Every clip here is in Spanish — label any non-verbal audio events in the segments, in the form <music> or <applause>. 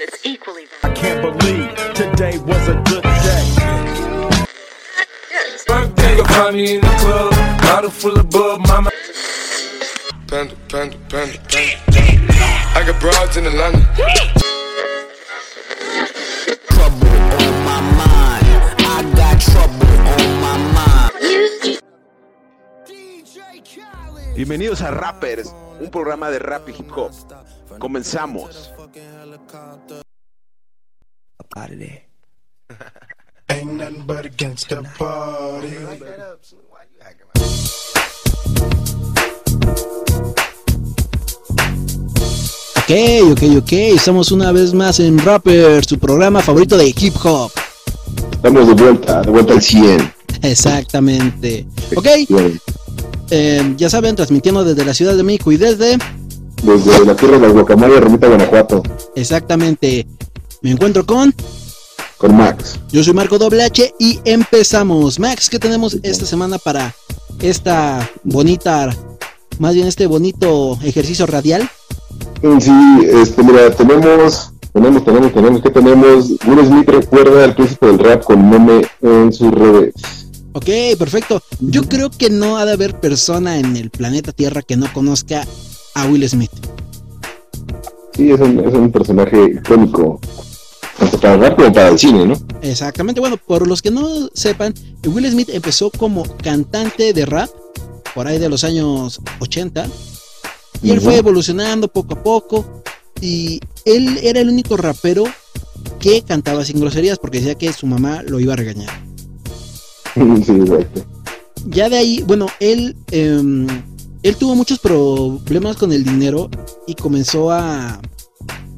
It's equally. I can't believe today was a good day. Birthday, you'll find me in the club, bottle full of bub, mama. Panda, panda, panda, panda. I got broads in Atlanta. Bienvenidos a Rappers, un programa de rap y hip hop. Comenzamos. Ain't nothing but against the party. Ok, ok, ok. Estamos una vez más en Rapper, su programa favorito de hip hop. Estamos de vuelta, de vuelta al 100. <laughs> Exactamente. Ok, Bien. Eh, ya saben, transmitiendo desde la Ciudad de México y desde. Desde la tierra de las guacamayas, Remita, Guanajuato, Exactamente. Me encuentro con. con Max. Yo soy Marco Doble H y empezamos. Max, ¿qué tenemos esta semana para esta bonita. Más bien este bonito ejercicio radial? Sí, este, mira, tenemos, tenemos, tenemos, tenemos, ¿qué tenemos? Will Smith recuerda al príncipe del rap con meme en sus redes. Ok, perfecto. Yo creo que no ha de haber persona en el planeta Tierra que no conozca a Will Smith. Sí, es un, es un personaje icónico, tanto para el rap como para el cine, ¿no? Exactamente, bueno, por los que no sepan, Will Smith empezó como cantante de rap por ahí de los años 80 y él fue evolucionando poco a poco y él era el único rapero que cantaba sin groserías porque decía que su mamá lo iba a regañar. <laughs> sí, exacto. Ya de ahí, bueno, él, em, él tuvo muchos problemas con el dinero y comenzó a,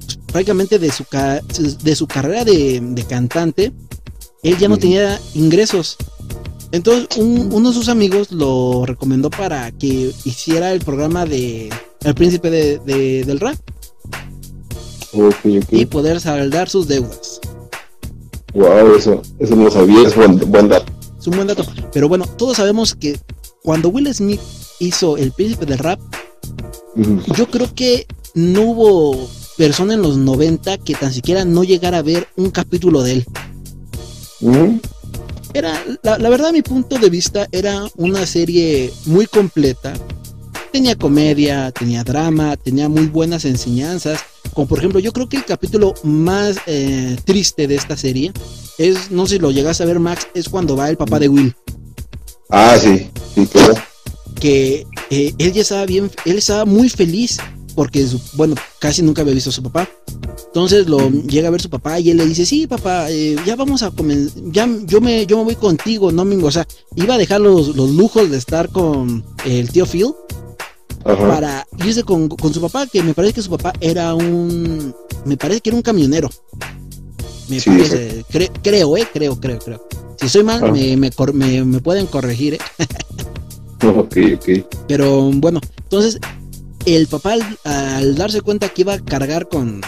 pues, prácticamente de su, de su carrera de, de cantante, él ya no tenía ingresos. Entonces un- uno de sus amigos lo recomendó para que hiciera el programa de El Príncipe de- de- del Rap y poder saldar sus deudas. Wow, eso, eso no lo sabía, es buen, buen dato. Es un buen dato. Pero bueno, todos sabemos que cuando Will Smith hizo El Príncipe del Rap, yo creo que no hubo persona en los 90 que tan siquiera no llegara a ver un capítulo de él. Era, la, la verdad, mi punto de vista, era una serie muy completa. Tenía comedia, tenía drama, tenía muy buenas enseñanzas. Como por ejemplo, yo creo que el capítulo más eh, triste de esta serie es, no sé si lo llegas a ver, Max, es cuando va el papá de Will. Ah, sí, sí, claro. que eh, él ya estaba bien, él estaba muy feliz porque, bueno, casi nunca había visto a su papá. Entonces lo llega a ver su papá y él le dice, sí, papá, eh, ya vamos a comenzar, ya yo me, yo me voy contigo, no me, o sea, iba a dejar los, los lujos de estar con el tío Phil Ajá. para irse con, con su papá, que me parece que su papá era un, me parece que era un camionero. Me Sí, parece, cre- creo, eh, creo, creo, creo. Si soy mal, Ah. me, me, me- me pueden corregir, eh. <laughs> Ok, ok. Pero bueno, entonces el papá al, al darse cuenta que iba a cargar con,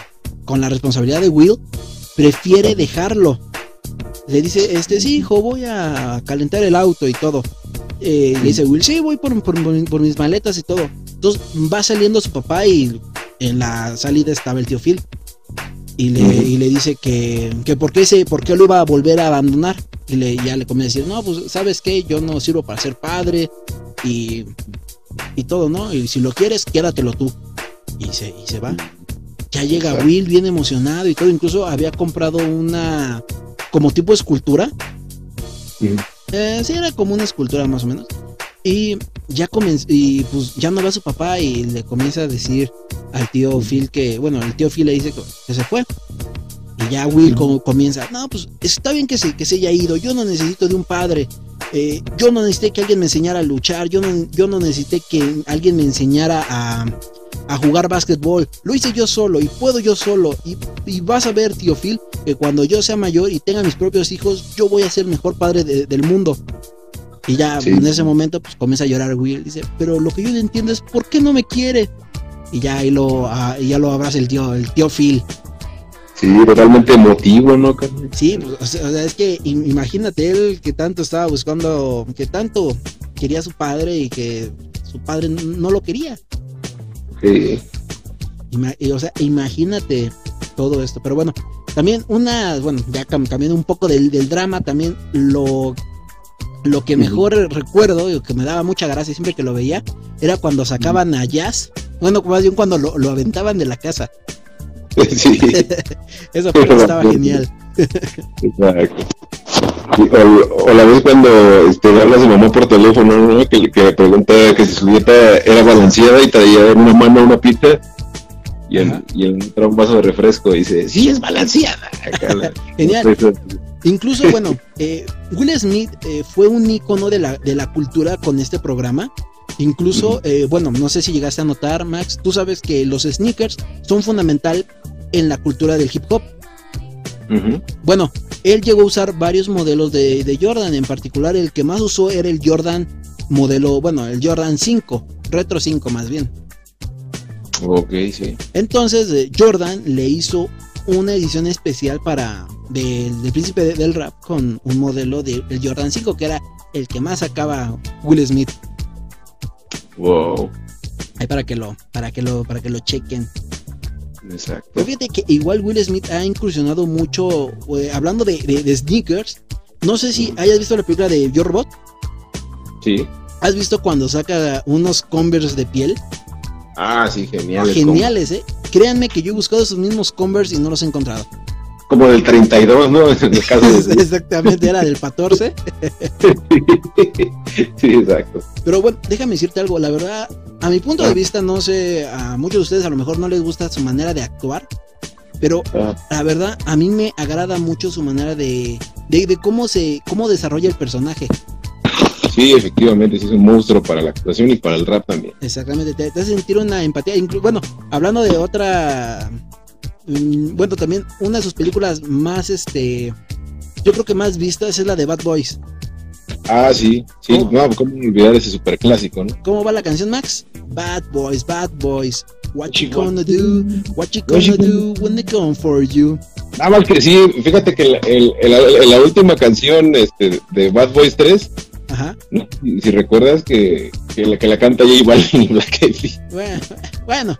con la responsabilidad de Will, prefiere dejarlo. Le dice, este sí, hijo, voy a calentar el auto y todo. Eh, le dice Will, sí, voy por, por- por- por mis maletas y todo. Entonces va saliendo su papá y en la salida estaba el tío Phil. Y le, y le dice que, que por, qué se, por qué lo iba a volver a abandonar. Y le, ya le comienza a decir, no, pues sabes qué, yo no sirvo para ser padre y, y todo, ¿no? Y si lo quieres, quédatelo tú. Y se, y se va. Ya llega. Will bien emocionado y todo. Incluso había comprado una como tipo escultura. Ujú. Eh, sí, era como una escultura más o menos. Y ya comenzó, y pues ya no va su papá y le comienza a decir al tío Phil que, bueno, el tío Phil le dice que, que se fue. Y ya Will co- comienza, no, pues está bien que se, que se haya ido, yo no necesito de un padre, eh, yo no necesité que alguien me enseñara a luchar, yo no, yo no necesité que alguien me enseñara a, a jugar básquetbol, lo hice yo solo y puedo yo solo. Y, y vas a ver, tío Phil, que cuando yo sea mayor y tenga mis propios hijos, yo voy a ser el mejor padre de- del mundo. Y ya Sí. en ese momento pues comienza a llorar Will. Dice, pero lo que yo no entiendo es por qué no me quiere. Y ya ahí lo, ah, y ya lo abraza el tío, el tío Phil. Sí, totalmente emotivo, ¿no? Sí, pues, o sea, es que im- imagínate él que tanto estaba buscando, que tanto quería a su padre y que su padre no lo quería. Sí. Ima- y, o sea, imagínate todo esto. Pero bueno, también una, bueno, ya cam- cambiando un poco del, del drama, también lo, lo que mejor recuerdo y lo que me daba mucha gracia siempre que lo veía era cuando sacaban a Jazz. Bueno, más bien cuando lo, lo aventaban de la casa. <laughs> Sí, <laughs> parte estaba genial. exacto. O, o la vez cuando este, habla su mamá por teléfono, ¿no? que, que pregunta que si su dieta era balanceada y traía en una mano una pizza y Ajá. y en otra un vaso de refresco. Y dice, sí, es balanceada. <laughs> Genial. Incluso, bueno, eh, Will Smith eh, fue un icono de la, de la cultura con este programa. Incluso, eh, bueno, no sé si llegaste a notar, Max, tú sabes que los sneakers son fundamental en la cultura del hip hop. Bueno, él llegó a usar varios modelos de, de Jordan, en particular el que más usó era el Jordan modelo, bueno, el Jordan 5, Retro 5 más bien. Ok, sí. Entonces eh, Jordan le hizo una edición especial para del, del príncipe de- del rap con un modelo del el Jordan 5 que era el que más sacaba Will Smith. Wow. Ahí para que lo para que lo para que lo chequen. Exacto. Pero fíjate que igual Will Smith ha incursionado mucho eh, hablando de, de- de sneakers. No sé si hayas visto la película de Your Robot. Sí. ¿Has visto cuando saca unos Converse de piel? Ah, sí, genial. Geniales, ¿eh? Créanme que yo he buscado esos mismos Converse y no los he encontrado. Como, del 32, ¿no? <laughs> En el caso de... Exactamente, era del 14. <laughs> sí, exacto. Pero bueno, déjame decirte algo, la verdad, a mi punto de vista, no sé, a muchos de ustedes a lo mejor no les gusta su manera de actuar, pero Ah, la verdad, a mí me agrada mucho su manera de, de, de cómo se, cómo desarrolla el personaje. sí, efectivamente, sí es un monstruo para la actuación y para el rap también. Exactamente, te, te hace sentir una empatía. Inclu- bueno, hablando de otra, mm, bueno, también una de sus películas más, este, yo creo que más vistas es la de Bad Boys. Ah, sí, sí, ¿Cómo? no, cómo olvidar ese super clásico, ¿no? ¿Cómo va la canción, Max? Bad Boys, Bad Boys. What you gonna do? What you What you gonna do when they come for you? Nada más que sí, fíjate que el- el- el- la última canción este, de Bad Boys 3, Ajá. ¿no? <laughs> si, si recuerdas que, que, la, que la canta J Balvin <laughs> y Black Eyed Peas, Bueno, bueno,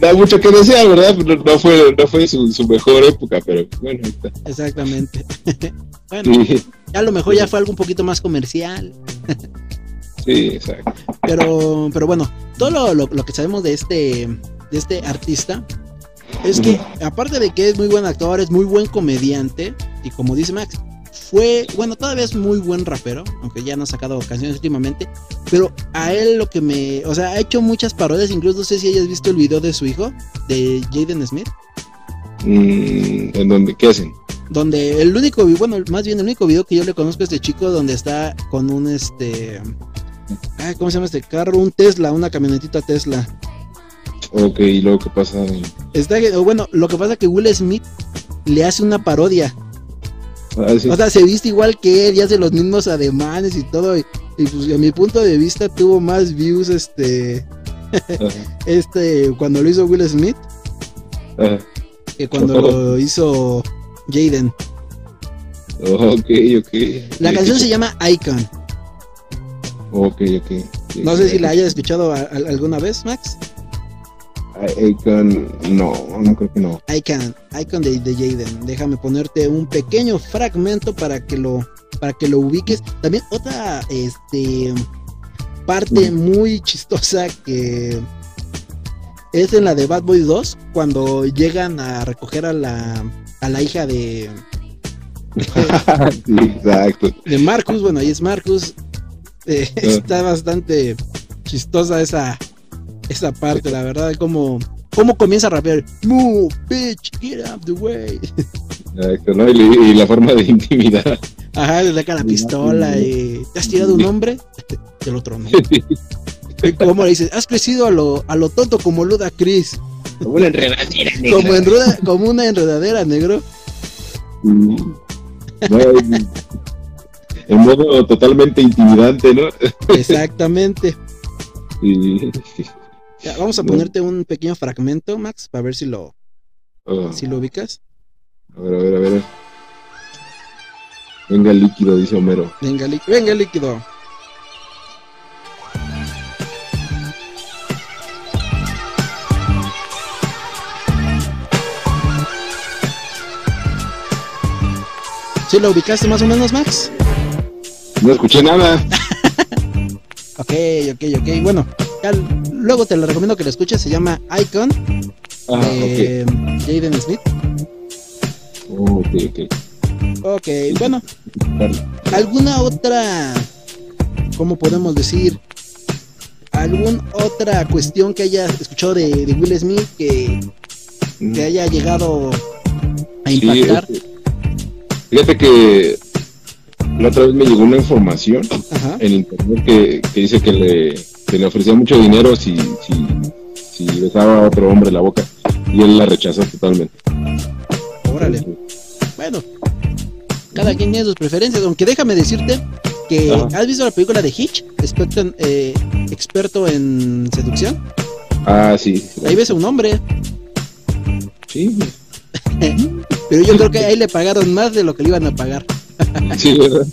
da mucho que desear, ¿verdad? No, no fue, no fue su, su mejor época, pero bueno, ahí está. exactamente. <laughs> bueno, Sí, a lo mejor ya fue algo un poquito más comercial. sí, exacto. Pero, pero bueno, todo lo, lo- lo que sabemos de este, de este artista es que, aparte de que es muy buen actor, es muy buen comediante, y como dice Max, fue, bueno, todavía es muy buen rapero, aunque ya no ha sacado canciones últimamente, pero a él lo que me, o sea, ha hecho muchas parodias, incluso no sé si hayas visto el video de su hijo, de Jaden Smith, Mm, ¿En dónde? ¿Qué hacen? donde el único, bueno, más bien el único video que yo le conozco a este chico, donde está con un, este, ay, ¿cómo se llama este carro? Un Tesla, una camionetita Tesla. Ok, y luego qué pasa. Está, bueno, lo que pasa es que Will Smith le hace una parodia. Ah, sí. O sea, se viste igual que él y hace los mismos ademanes y todo. Y, y, pues a mi punto de vista tuvo más views este <laughs> este cuando lo hizo Will Smith ajá. que cuando lo <laughs> hizo Jaden. Ok, ok. La canción se llama Icon. Ok, ok. No sé si la hayas escuchado a- a- alguna vez, Max. Icon, no, no creo que no. Icon, Icon de, de Jaden. Déjame ponerte un pequeño fragmento para que lo para que lo ubiques. También otra este parte muy chistosa que es en la de Bad Boys 2 cuando llegan a recoger a la a la hija de <laughs> sí, exacto. de Marcus, bueno, ahí es Marcus. Eh, está bastante chistosa esa esa parte, la verdad, como cómo comienza a rapear. Move, bitch, get out the way. exacto ¿no? y, y la forma de intimidar. Ajá, le saca la pistola y ¿te has tirado un hombre? El otro no. Y como le dices, has crecido a lo, a lo tonto como Luda Chris. Como una enredadera Como, enreda- como una enredadera, negro. Mm. No, en, en modo totalmente intimidante, ¿no? Exactamente. Y, Vamos a ponerte un pequeño fragmento, Max, para ver si lo, oh. si lo ubicas. A ver, a ver, a ver. Venga el líquido, dice Homero. Venga, li... Venga líquido. ¿Sí lo ubicaste más o menos, Max? No escuché nada. Ok, ok, ok. Bueno, ya luego te lo recomiendo que lo escuches. Se llama Icon Ah, de Jaden Smith. ok. Ok, ok. Ok, bueno, ¿alguna otra, cómo podemos decir, alguna otra cuestión que hayas escuchado de, de Will Smith que te haya llegado a Sí, impactar? este, fíjate que la otra vez me llegó una información Ajá. en internet que, que dice que le, que le ofrecía mucho dinero si, si, si besaba a otro hombre la boca y él la rechazó totalmente. Órale. Bueno, cada quien tiene sus preferencias, aunque déjame decirte que Ajá. has visto la película de Hitch, experto en, eh, experto en seducción. Ah, sí. Ahí ves a un hombre, Sí, <laughs> pero yo creo que ahí le pagaron más de lo que le iban a pagar. <laughs> sí, ¿verdad?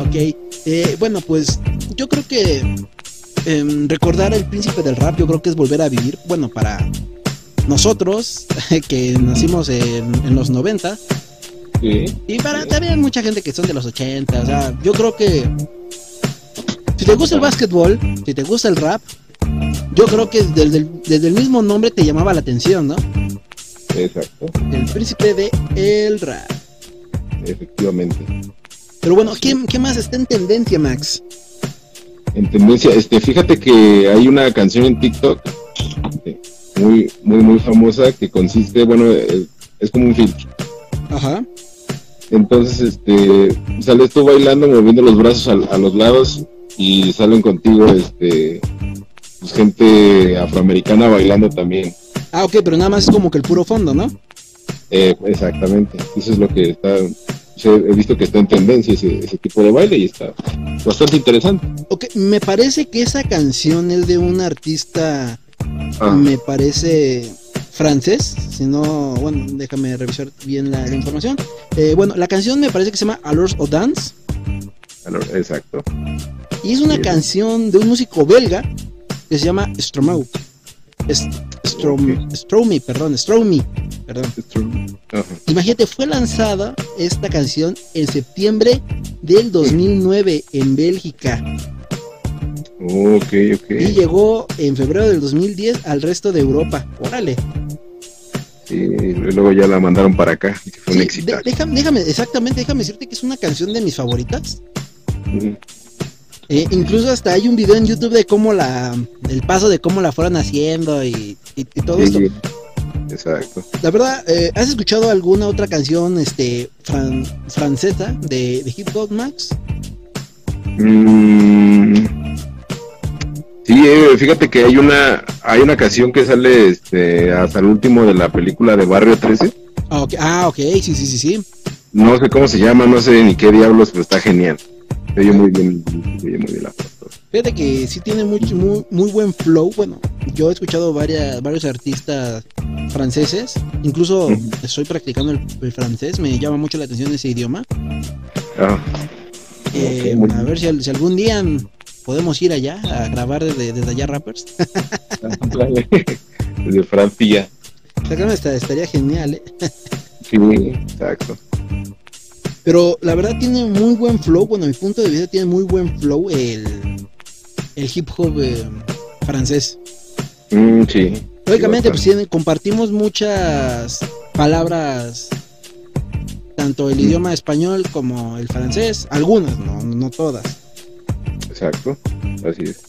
Ok, eh, bueno, pues yo creo que em, recordar el príncipe del rap, yo creo que es volver a vivir. Bueno, para nosotros <laughs> que nacimos en, en los 90 sí. y para también mucha gente que son de los 80, o sea, yo creo que si te gusta el básquetbol, si te gusta el rap, yo creo que desde el, desde el mismo nombre te llamaba la atención, ¿no? Exacto, El príncipe de el rap. efectivamente. Pero bueno, ¿qué, qué más está en tendencia, Max? En tendencia, este, fíjate que hay una canción en TikTok este, muy, muy, muy famosa que consiste, bueno, es, es como un filtro. Ajá. Entonces, este, sales tú bailando, moviendo los brazos a, a los lados y salen contigo, este, pues, gente afroamericana bailando también. Ah, ok, pero nada más es como que el puro fondo, ¿no? Eh, exactamente, eso es lo que está, he visto que está en tendencia ese, ese tipo de baile y está bastante interesante. Ok, me parece que esa canción es de un artista, Ah, me parece francés, si no, bueno, déjame revisar bien la, la información. Eh, bueno, la canción me parece que se llama Alors o Dance alors, exacto. y es una Sí. canción de un músico belga que se llama Stromae. Es- Strom, Stromae, perdón, Stromae, perdón. Imagínate, fue lanzada esta canción en septiembre del 2009 en Bélgica. Ok, Y ok. llegó en febrero del 2010 al resto de Europa. Órale. Sí, y luego ya la mandaron para acá y fue un Sí, déjame, déjame, exactamente, déjame decirte que es una canción de mis favoritas. Ujú. Eh, incluso hasta hay un video en YouTube de cómo la, el paso de cómo la fueron haciendo y, y- y todo esto. Sí, Exacto. La verdad, eh, ¿has escuchado alguna otra canción este fran- francesa de, de hip hop, Max? Mm, Sí, eh, fíjate que hay una hay una canción que sale este hasta el último de la película de Barrio 13. Ah, ah, ok, sí, sí, sí, sí. No sé cómo se llama, no sé ni qué diablos, pero está genial. Se oye muy bien, se oye muy bien la foto. Fíjate que sí tiene mucho, muy, muy buen flow. Bueno, yo he escuchado varias, varios artistas franceses. Incluso estoy practicando el, el francés. Me llama mucho la atención ese idioma. Ah, Eh, muy a ver si, al- si algún día podemos ir allá a grabar desde, desde allá rappers. <laughs> de Francia. Esta esta- estaría genial, ¿eh? Sí, exacto. Pero la verdad tiene muy buen flow. Bueno, a mi punto de vista tiene muy buen flow el, el hip hop eh, francés. Mm, sí. Lógicamente, Sí, pues compartimos muchas palabras, tanto el Mm. idioma español como el francés, algunas, no, no todas. Exacto. Así es.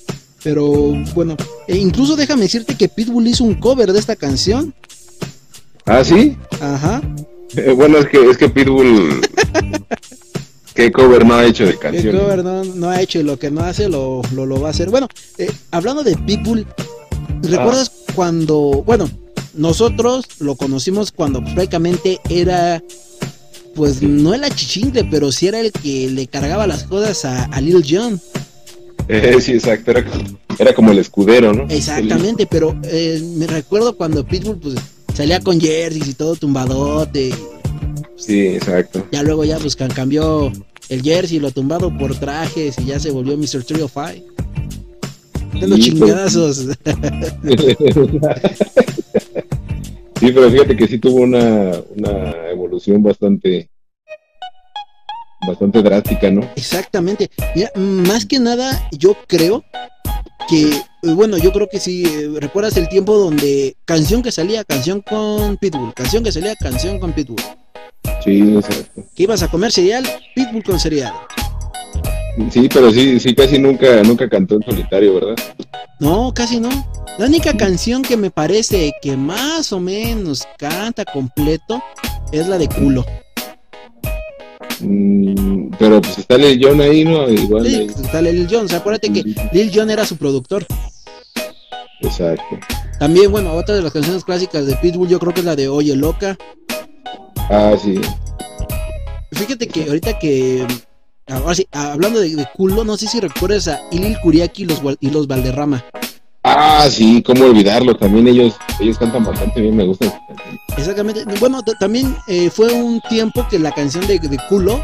Pero bueno, e incluso déjame decirte que Pitbull hizo un cover de esta canción. Ah, sí. Ajá. Eh, bueno, es que es que Pitbull qué cover no ha hecho de El canciones. cover no, no ha hecho y lo que no hace lo, lo, lo va a hacer. Bueno, eh, hablando de Pitbull, ¿recuerdas cuando, bueno, nosotros lo conocimos cuando prácticamente era, pues no era chichingle, pero sí era el que le cargaba las cosas a, a Lil Jon. Eh, sí, exacto. Era, era como el escudero, ¿no? Exactamente, pero eh, me recuerdo cuando Pitbull pues salía con jerseys y todo tumbadote. Sí, exacto. Ya luego ya pues cambió el jersey, lo tumbado por trajes y ya se volvió Mr. Trio Five. Dando Sí, chingadazos. <laughs> Sí, pero fíjate que sí tuvo una, una evolución bastante bastante drástica, ¿no? Exactamente. Mira, más que nada, yo creo que, bueno, yo creo que si eh, recuerdas el tiempo donde canción que salía, canción con Pitbull, canción que salía, canción con Pitbull. Sí, exacto. Que ibas a comer cereal, Pitbull con cereal. Sí, pero sí, sí, casi nunca, nunca cantó en solitario, ¿verdad? No, casi no. La única canción que me parece que más o menos canta completo es la de culo. Mm, pero pues está Lil Jon ahí, ¿no? Igual. Sí, ahí. está Lil Jon. O sea, acuérdate que Lil Jon era su productor. Exacto. También, bueno, otra de las canciones clásicas de Pitbull, yo creo que es la de Oye Loca. Ah, sí. Fíjate que ahorita que. Ahora sí, hablando de, de culo, no sé si recuerdas a Ilil Kuriaki y los, y los Valderrama. Ah, sí, cómo olvidarlo. También ellos, ellos cantan bastante bien, me gustan. Exactamente. Bueno, también eh, fue un tiempo que la canción de, de culo.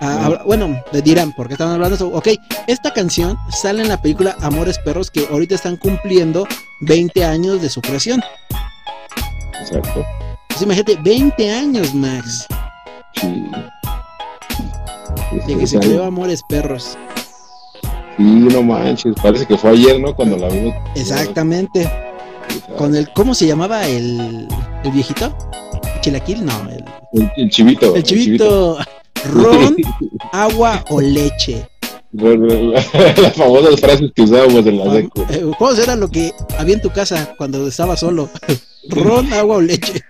Ah, habla- bueno, dirán, porque estaban hablando. Ok, esta canción sale en la película Amores Perros, que ahorita están cumpliendo 20 años de su creación. Exacto. Pues imagínate, 20 años, Max, Sí. de que se creó Amores Perros. Sí, no manches, parece que fue ayer, ¿no? Cuando la vimos. Exactamente. Exacto. Con el, ¿cómo se llamaba el, el viejito? ¿Chilaquil? No, el, El, el chivito. el chivito. <laughs> Ron, <laughs> agua o leche. Las <laughs> famosas frases que usábamos en la secu. Eh, ¿Cómo era lo que había en tu casa cuando estaba solo? <laughs> Ron, agua o leche.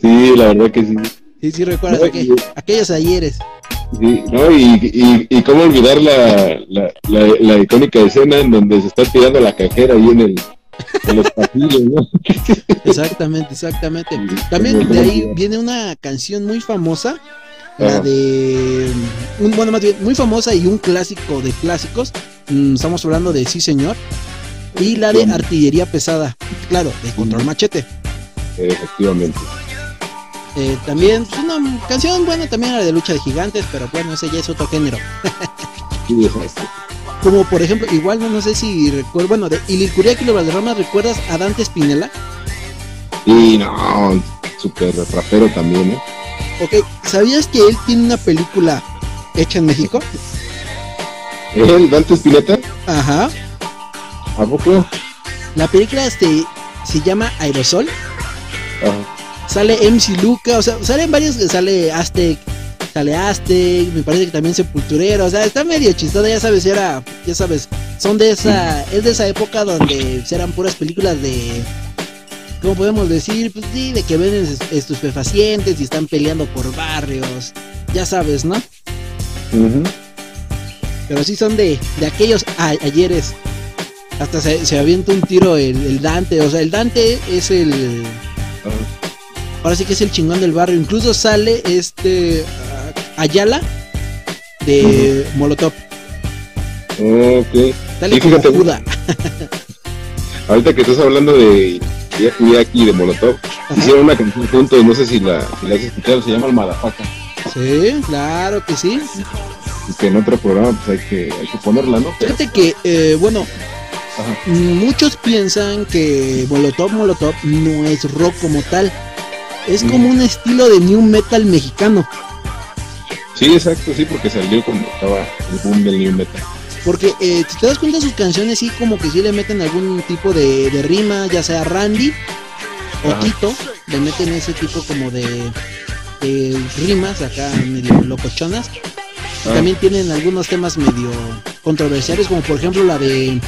Sí, la verdad que sí. Sí, sí, recuerdas No, aquel- y- aquellos ayeres. Sí, ¿no? Y, y, y cómo olvidar la, la, la, la icónica escena en donde se está tirando la cajera ahí en, el, en los pasillos, ¿no? Exactamente, exactamente. También de ahí viene una canción muy famosa. La de. Un, bueno, más bien, muy famosa y un clásico de clásicos. Mm, estamos hablando de Sí, señor. Y la de. Artillería Pesada. Claro, de Control Machete. Efectivamente. Eh, también, pues, una canción buena también la de Lucha de Gigantes, pero bueno, ese ya es otro género. Sí. <laughs> Como por ejemplo, igual no, no sé si recuerdo, bueno, de Ililcuriaki y los Valderramas, ¿recuerdas a Dante Spinella? Y no, súper rapero también, ¿eh? Ok, ¿sabías que él tiene una película hecha en México? ¿El Dante Spinetta? Ajá. ¿A poco? La película este, se llama Aerosol. Ajá. Sale MC Luca, o sea, salen varios, sale Aztec, sale Aztec, me parece que también Sepulturero, o sea, está medio chistosa, ya sabes, era, ya sabes, son de esa, es de esa época donde eran puras películas de, ¿cómo podemos decir? Pues sí, de que venden es- estupefacientes y están peleando por barrios, ya sabes, ¿no? Pero sí son de, de aquellos a- ayeres. Hasta se, se avienta un tiro el, el Dante. O sea, el Dante es el. Ajá. Ahora sí que es el chingón del barrio. Incluso sale este. Ayala de Molotov. Ok. Como fíjate. Juda. <laughs> Ahorita que estás hablando de Yaki de Molotov, Ajá. hicieron una canción juntos, no sé si la, si la has escuchado, se llama El Madafaca. Sí, claro que sí. Y que en otro programa pues hay que, hay que ponerla, ¿no? Fíjate que, eh, bueno, Ajá. muchos piensan que Molotov Molotov no es rock como tal. Es como un estilo de new metal mexicano. Sí, exacto, sí, porque salió cuando estaba el boom del new metal. Porque eh, si te das cuenta sus canciones sí como que sí le meten algún tipo de, de rima, ya sea Randy o Ajá. Tito, le meten ese tipo como de, de rimas acá medio locochonas. Ah. También tienen algunos temas medio controversiales, como por ejemplo la de eh,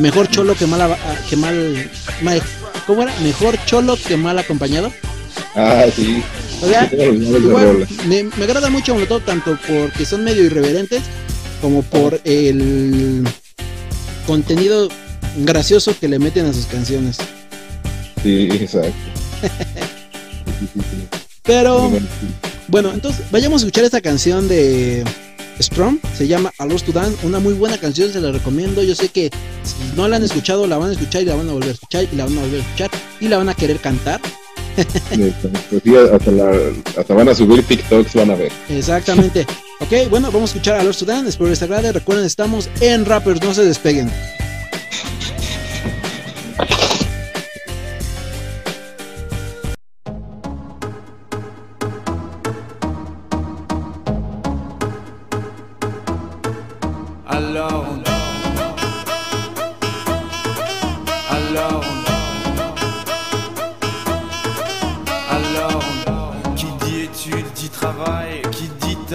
Mejor Cholo que mal, ah, que mal, mal- ¿Cómo era? Mejor Cholo que mal acompañado. Ah, sí. O sea, <laughs> igual me, me agrada mucho Molotov tanto porque son medio irreverentes como por el contenido gracioso que le meten a sus canciones. Sí, exacto. <laughs> Pero bueno, entonces vayamos a escuchar esta canción de Strong, se llama A Lost to Dance, una muy buena canción, se la recomiendo. Yo sé que si no la han escuchado, la van a escuchar y la van a volver a escuchar y la van a volver a escuchar y la van a querer cantar. Exacto, sí, hasta, van a subir TikToks, van a ver. Exactamente. ok, bueno, vamos a escuchar a to Dance, espero les agrade. Recuerden, estamos en Rappers, no se despeguen.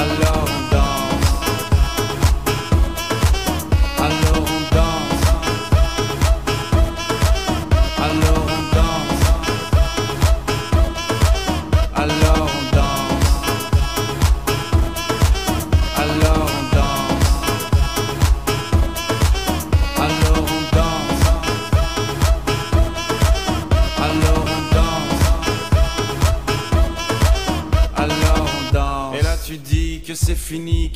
I love the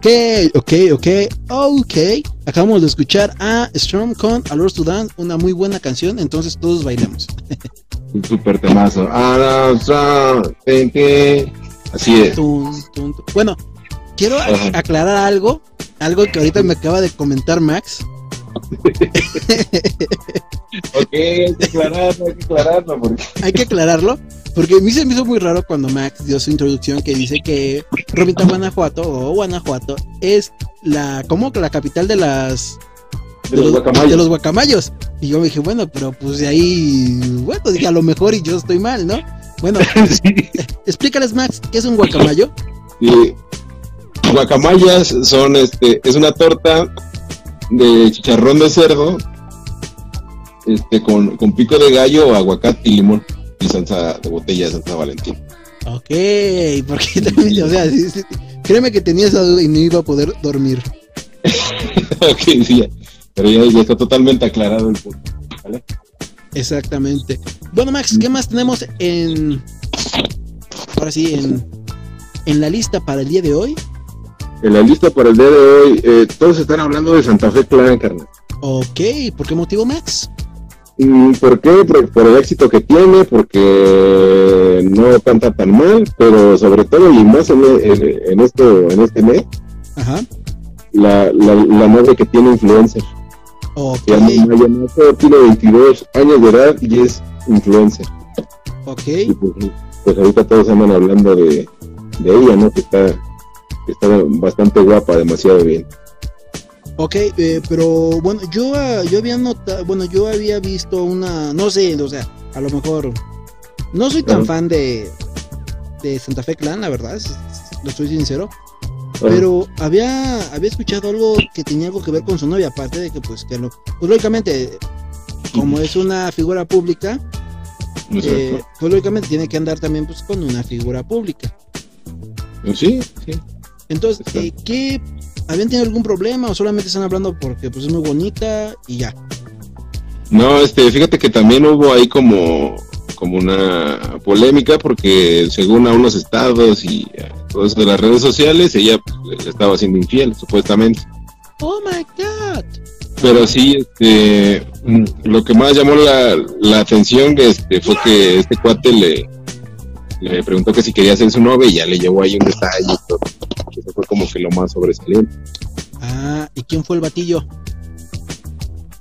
Ok, ok, ok, ok. Acabamos de escuchar a Storm con Alor Sudan, una muy buena canción, entonces todos bailemos. Un super temazo. Así es. Bueno, quiero Ajá. aclarar algo, algo que ahorita me acaba de comentar Max. Ok, hay que aclararlo, hay que aclararlo. Porque... <laughs> Hay que aclararlo, porque a mí se me hizo muy raro cuando Max dio su introducción que dice que Romita Guanajuato o Guanajuato es la como que la capital de las De los guacamayos. de los guacamayos. Y yo me dije, bueno, pero pues de ahí, bueno, dije a lo mejor y yo estoy mal, ¿no? Bueno, <laughs> Sí. explícales Max, ¿qué es un guacamayo? Guacamayas son, este, es una torta de chicharrón de cerdo, este, con, con pico de gallo, aguacate y limón y salsa de botella de Santa Valentín. Ok, porque también, o sea, sí, sí, créeme que tenía esa duda y no iba a poder dormir. <laughs> ok, sí, ya. pero ya, ya está totalmente aclarado el punto. ¿vale? Exactamente. Bueno, Max, ¿qué más tenemos en. Ahora sí, en, en la lista para el día de hoy? En la lista para el día de hoy, eh, todos están hablando de Santa Fe Clan, carnal. Ok, ¿por qué motivo, Max? Mm, ¿Por qué? Por, por el éxito que tiene, porque no canta tan mal, pero sobre todo y más en, en- en esto, en este mes, Ajá. la, la, la madre que tiene influencer. Ok, Se llama Maya Mato, tiene 22 años de edad y es influencer. ok. Y pues, pues ahorita todos andan hablando de, de ella, ¿no? Que está, que está bastante guapa, demasiado bien. Ok, eh, pero bueno, yo, ah, yo había notado, bueno, yo había visto una, no sé, o sea, a lo mejor, no soy tan fan de, de Santa Fe Clan, la verdad, lo soy sincero, pero había, había escuchado algo que tenía algo que ver con su novia, aparte de que, pues, que lo, pues lógicamente, como es una figura pública, eh, pues lógicamente tiene que andar también, pues, con una figura pública. sí, sí. Entonces, eh, ¿qué? ¿Habían tenido algún problema o solamente están hablando porque, pues, es muy bonita y ya? No, este, fíjate que también hubo ahí como, como una polémica porque según a unos estados y a todo eso de las redes sociales, ella pues, le estaba siendo infiel, supuestamente. Oh my god. Pero sí, este, lo que más llamó la, la atención este, fue que este cuate le, le preguntó que si quería ser su novia y ya le llevó ahí un detalle y todo. Eso fue como que lo más sobresaliente. Ah, ¿y quién fue el batillo?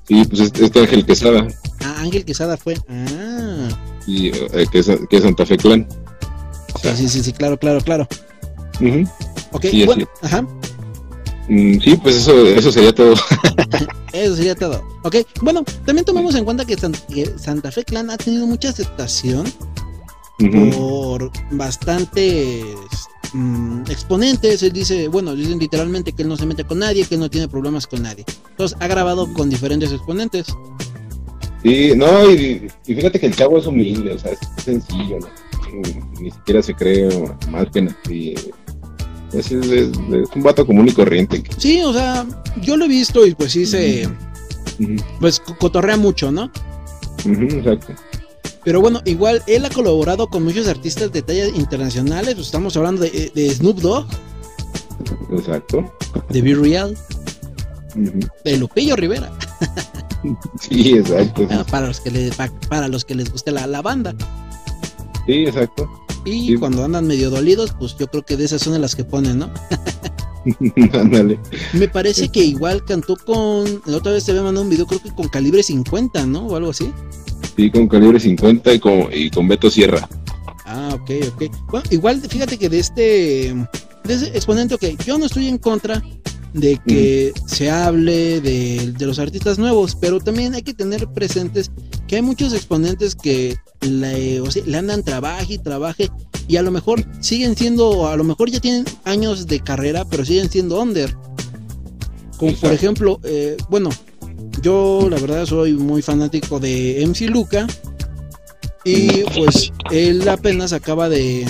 Sí, pues este, este Ángel Quesada, Ah, Ángel Quesada fue. Ah, y, eh, que, es, que es Santa Fe Clan. sí, sí, sí, sí, claro, claro, claro. Ujú. Ok, Sí, bueno, ajá, Mm, sí, pues eso, eso sería todo. <laughs> eso sería todo. Ok, bueno, también tomemos en cuenta que, San- que Santa Fe Clan ha tenido mucha aceptación Por bastantes mm, exponentes. Él dice, bueno, dicen literalmente que él no se mete con nadie, que él no tiene problemas con nadie. Entonces ha grabado con diferentes exponentes. Sí, no, y, y fíjate que el chavo es humilde, o sea, es sencillo, ¿no? Ni- siquiera se cree más que nadie. Es, es- es- es un vato común y corriente. Sí, o sea, yo lo he visto y pues sí se, pues co- cotorrea mucho, ¿no? exacto. Pero bueno, igual él ha colaborado con muchos artistas de talla internacionales. pues, estamos hablando de, de Snoop Dogg, Exacto. de Be Real, de Lupillo Rivera. <laughs> Sí, exacto. ah, Para los que le, pa- para los que les guste la, la banda. Sí, exacto. Y Sí. cuando andan medio dolidos, pues yo creo que de esas son de las que ponen, ¿no? <laughs> Ándale. Me parece que igual cantó con. La otra vez te había mandado un video, creo que con calibre 50, ¿no? O algo así. Sí, con calibre 50 y con, y con Beto Sierra. Ah, ok, ok. Bueno, igual fíjate que de este, de exponente, ok, yo no estoy en contra de que se hable de, de los artistas nuevos, pero también hay que tener presentes que hay muchos exponentes que le, o sea, le andan trabaje y trabaje y a lo mejor siguen siendo, a lo mejor ya tienen años de carrera, pero siguen siendo under. Como por ejemplo, eh, bueno, yo la verdad soy muy fanático de MC Luca y pues él apenas acaba de,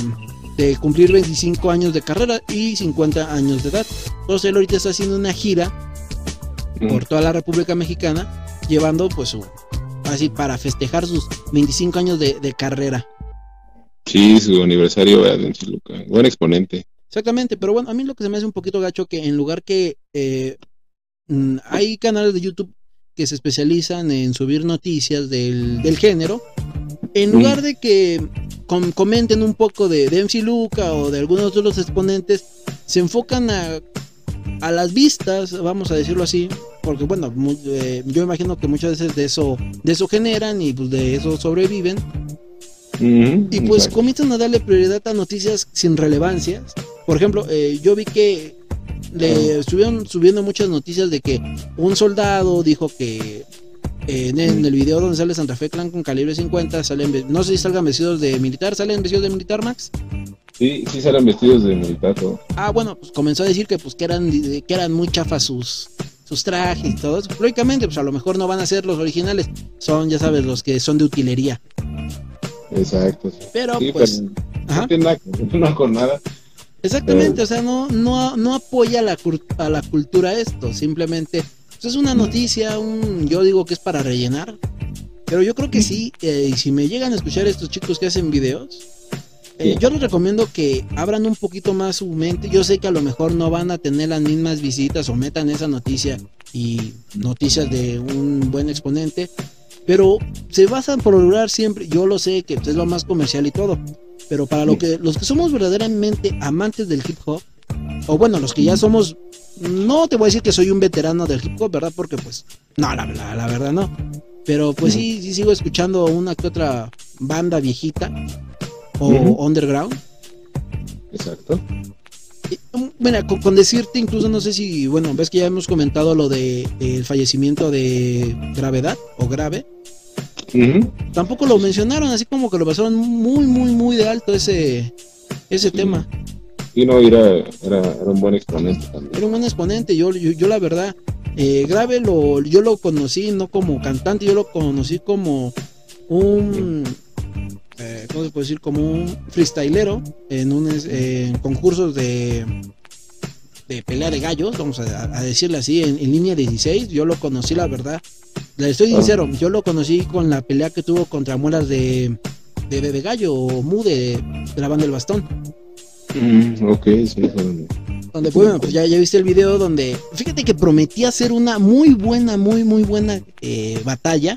de cumplir 25 años de carrera y 50 años de edad. Entonces él ahorita está haciendo una gira por toda la República Mexicana, llevando pues su, así para festejar sus 25 años de, de carrera. Sí, su aniversario de Adventure Luca. Buen exponente. Exactamente, pero bueno, a mí lo que se me hace un poquito gacho que en lugar que eh, mm, hay canales de YouTube que se especializan en subir noticias del, del género, en lugar de que com- comenten un poco de, de MC Luca o de algunos de los exponentes, se enfocan a, a las vistas, vamos a decirlo así, porque bueno, mu- eh, yo imagino que muchas veces de eso, de eso generan y pues de eso sobreviven. Y pues exacto. comienzan a darle prioridad a noticias sin relevancia. Por ejemplo, eh, yo vi que le estuvieron subiendo muchas noticias de que un soldado dijo que eh, en, en el video donde sale Santa Fe Clan con calibre 50 salen, no sé si salgan vestidos de militar, salen vestidos de militar Max. Sí, sí salen vestidos de militar. todo. Ah, bueno, pues comenzó a decir que pues que eran que eran muy chafas sus sus trajes y todo eso. Lógicamente, pues a lo mejor no van a ser los originales, son ya sabes los que son de utilería. Exacto. Pero Sí, pues pero no no con nada. Exactamente, o sea, no, no, no apoya a la, a la cultura esto, simplemente pues, es una noticia, un, yo digo que es para rellenar, pero yo creo que sí, eh, y si me llegan a escuchar estos chicos que hacen videos, eh, yo les recomiendo que abran un poquito más su mente, yo sé que a lo mejor no van a tener las mismas visitas o metan esa noticia y noticias de un buen exponente, pero se basan por lograr siempre, yo lo sé que es lo más comercial y todo, pero para lo que los que somos verdaderamente amantes del hip hop, o bueno, los que ya somos, no te voy a decir que soy un veterano del hip hop, ¿verdad? Porque pues, no, la, la, la verdad no. Pero pues sí, sí sigo escuchando una que otra banda viejita o underground. Exacto. Mira, con, con decirte, incluso no sé si, bueno, ves que ya hemos comentado lo de el fallecimiento de gravedad o grave. Tampoco lo mencionaron, así como que lo pasaron muy, muy, muy de alto ese, ese tema. Y no, era, era, era un buen exponente también. Era un buen exponente. Yo, yo, yo la verdad, eh, grave lo, yo lo conocí no como cantante, yo lo conocí como un, eh, ¿cómo se puede decir? Como un freestylero en un eh, de, de pelea de gallos, vamos a, a decirle así, en, en línea 16. Yo lo conocí, la verdad. Le estoy sincero, yo lo conocí con la pelea que tuvo contra muelas de, de Bebe Gallo o Mu de, de la banda del bastón. Mm, ok, sí. bueno. Donde bueno, pues ya, ya viste el video donde fíjate que prometía ser una muy buena, muy muy buena eh, batalla,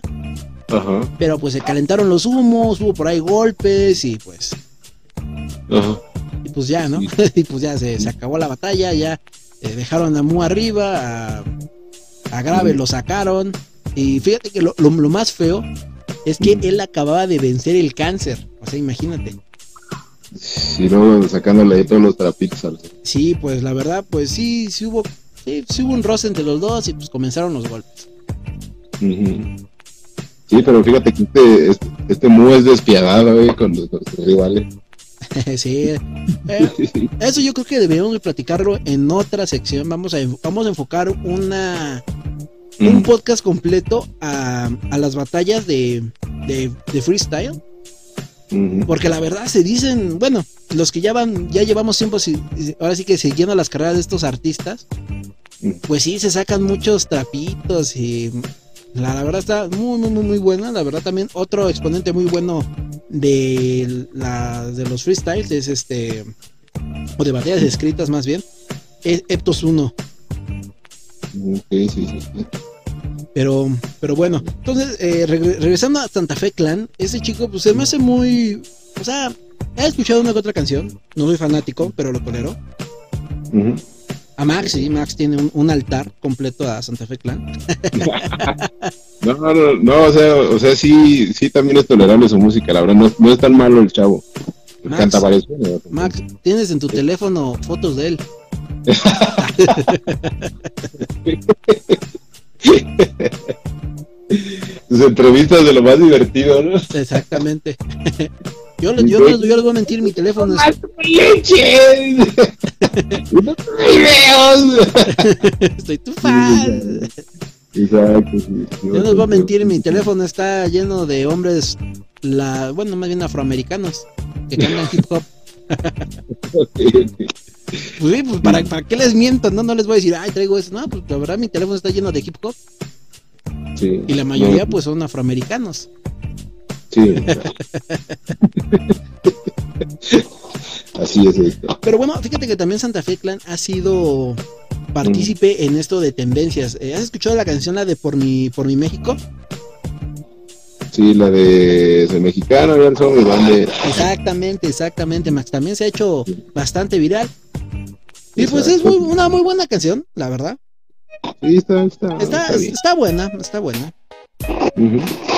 Ajá, pero pues se calentaron los humos, hubo por ahí golpes y pues ajá. Y pues ya, ¿no? <laughs> y pues ya se, se acabó la batalla, ya eh, dejaron a Mu arriba, a, a Grave lo sacaron y fíjate que lo, lo- lo más feo es que él acababa de vencer el cáncer, o sea, imagínate. Sí, luego sacándole ahí todos los trapitos Sí, pues la verdad, pues sí, sí hubo, sí, sí hubo un roce entre los dos y pues comenzaron los golpes. Sí, pero fíjate que este, este, este Mu es despiadado, güey, con los, sus rivales. <laughs> sí, eh, eso yo creo que deberíamos de platicarlo en otra sección. Vamos a, vamos a enfocar una un Mm, podcast completo a, a las batallas de, de, de freestyle. Porque la verdad se dicen, bueno, los que ya van, ya llevamos tiempo, si- ahora sí que siguiendo las carreras de estos artistas, Mm. pues sí, se sacan muchos trapitos y la, la verdad está muy, muy, muy, muy buena. La verdad también otro exponente muy bueno de, la, de los freestyles es este, o de batallas escritas más bien, es Eptos 1. Ok, sí, sí, sí. Pero, pero bueno, entonces, eh, regre- regresando a Santa Fe Clan, ese chico, pues se me hace muy. O sea, he escuchado una que otra canción, no soy fanático, pero lo tolero. A Max, sí, Max tiene un, un altar completo a Santa Fe Clan. No, <laughs> no, no, no, o sea, o sea, sí, sí también es tolerable su música, la verdad, no, no es tan malo el chavo. Max. Canta varias. Max, tienes en tu teléfono fotos de él. <laughs> Sus entrevistas de lo más divertido, ¿no? Exactamente. <laughs> yo, les- yo, les- yo les voy a mentir, mi teléfono es. ¡Videos! Estoy <laughs> tu fan. Exacto, sí. Yo les voy a mentir, mi teléfono está lleno de hombres, la, bueno, más bien afroamericanos, que cantan hip hop. <laughs> Pues sí, pues ¿para, ¿para qué les miento? No, no les voy a decir, ay, traigo eso. No, pues la verdad mi teléfono está lleno de hip hop Sí. y la mayoría No, pues son afroamericanos. Sí. <laughs> Así es esto. Pero bueno, fíjate que también Santa Fe Clan ha sido partícipe en esto de tendencias. Eh, ¿Has escuchado la canción la de Por mi, por mi México? Sí, la de Soy mexicano, ya son mi bandera. Exactamente, exactamente, Max. También se ha hecho bastante viral. Y pues es muy- una muy buena canción, la verdad. Sí, está, está, Está, está bien. está buena, está buena. Es.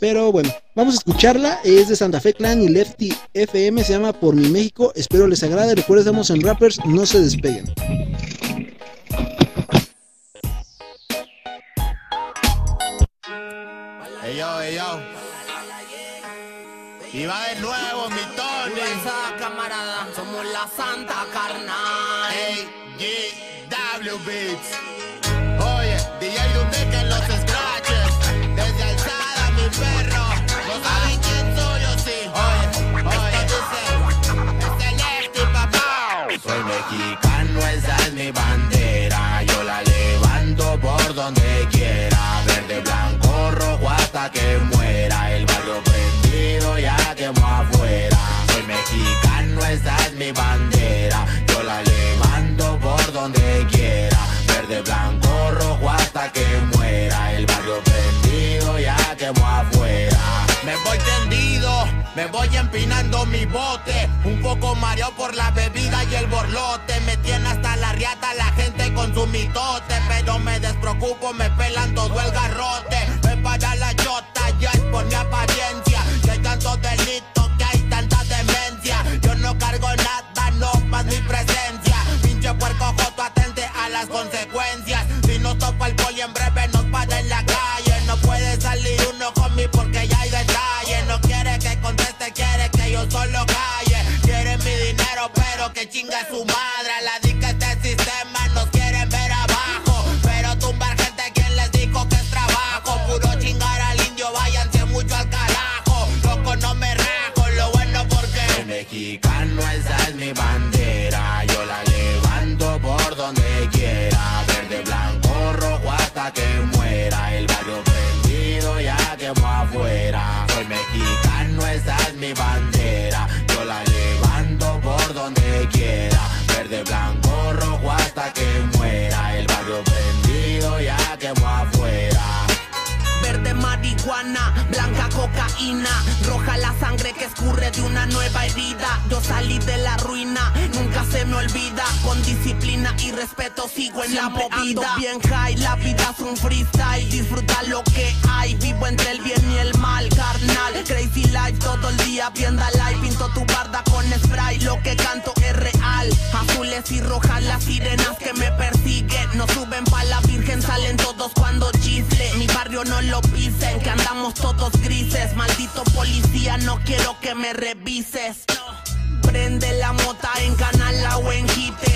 Pero bueno, vamos a escucharla. Es de Santa Fe Clan y Lefty FM. Se llama Por mi México. Espero les agrade. Recuerden, estamos en Rappers. No se despeguen. Ey yo, ey yo. Y va de nuevo mi Tony. camarada, somos la santa carnal. Ey, GW Beats. Mexicano, esa es mi bandera. Yo la levanto por donde quiera. Verde, blanco, rojo hasta que muera. El barrio prendido ya quemó afuera. Soy mexicano, esa es mi bandera. Yo la levanto por donde quiera. Verde, blanco, rojo hasta que muera. El barrio prendido ya quemó afuera. Me voy tendido Me voy empinando mi bote, un poco mareado por la bebida y el borlote. Me tiene hasta la riata la gente con su mitote. Pero me despreocupo, me pelan todo el garrote. Me para la chota, ya es por mi apariencia. Que hay tantos delitos, que hay tanta demencia. Yo no cargo nada, no más mi presencia. Pinche puerco joto, atente a las consecuencias. Solo calle. Quiere mi dinero, pero que chinga su madre. La movida. bien high, la vida es un freestyle. Disfruta lo que hay, vivo entre el bien y el mal, carnal. Crazy life todo el día, vienda live. Pinto tu barda con spray, lo que canto es real. Azules y rojas las sirenas que me persiguen. No suben pa' la virgen, salen todos cuando chisle. Mi barrio no lo pisen, que andamos todos grises. Maldito policía, no quiero que me revises. Prende la mota en canal o en hitter.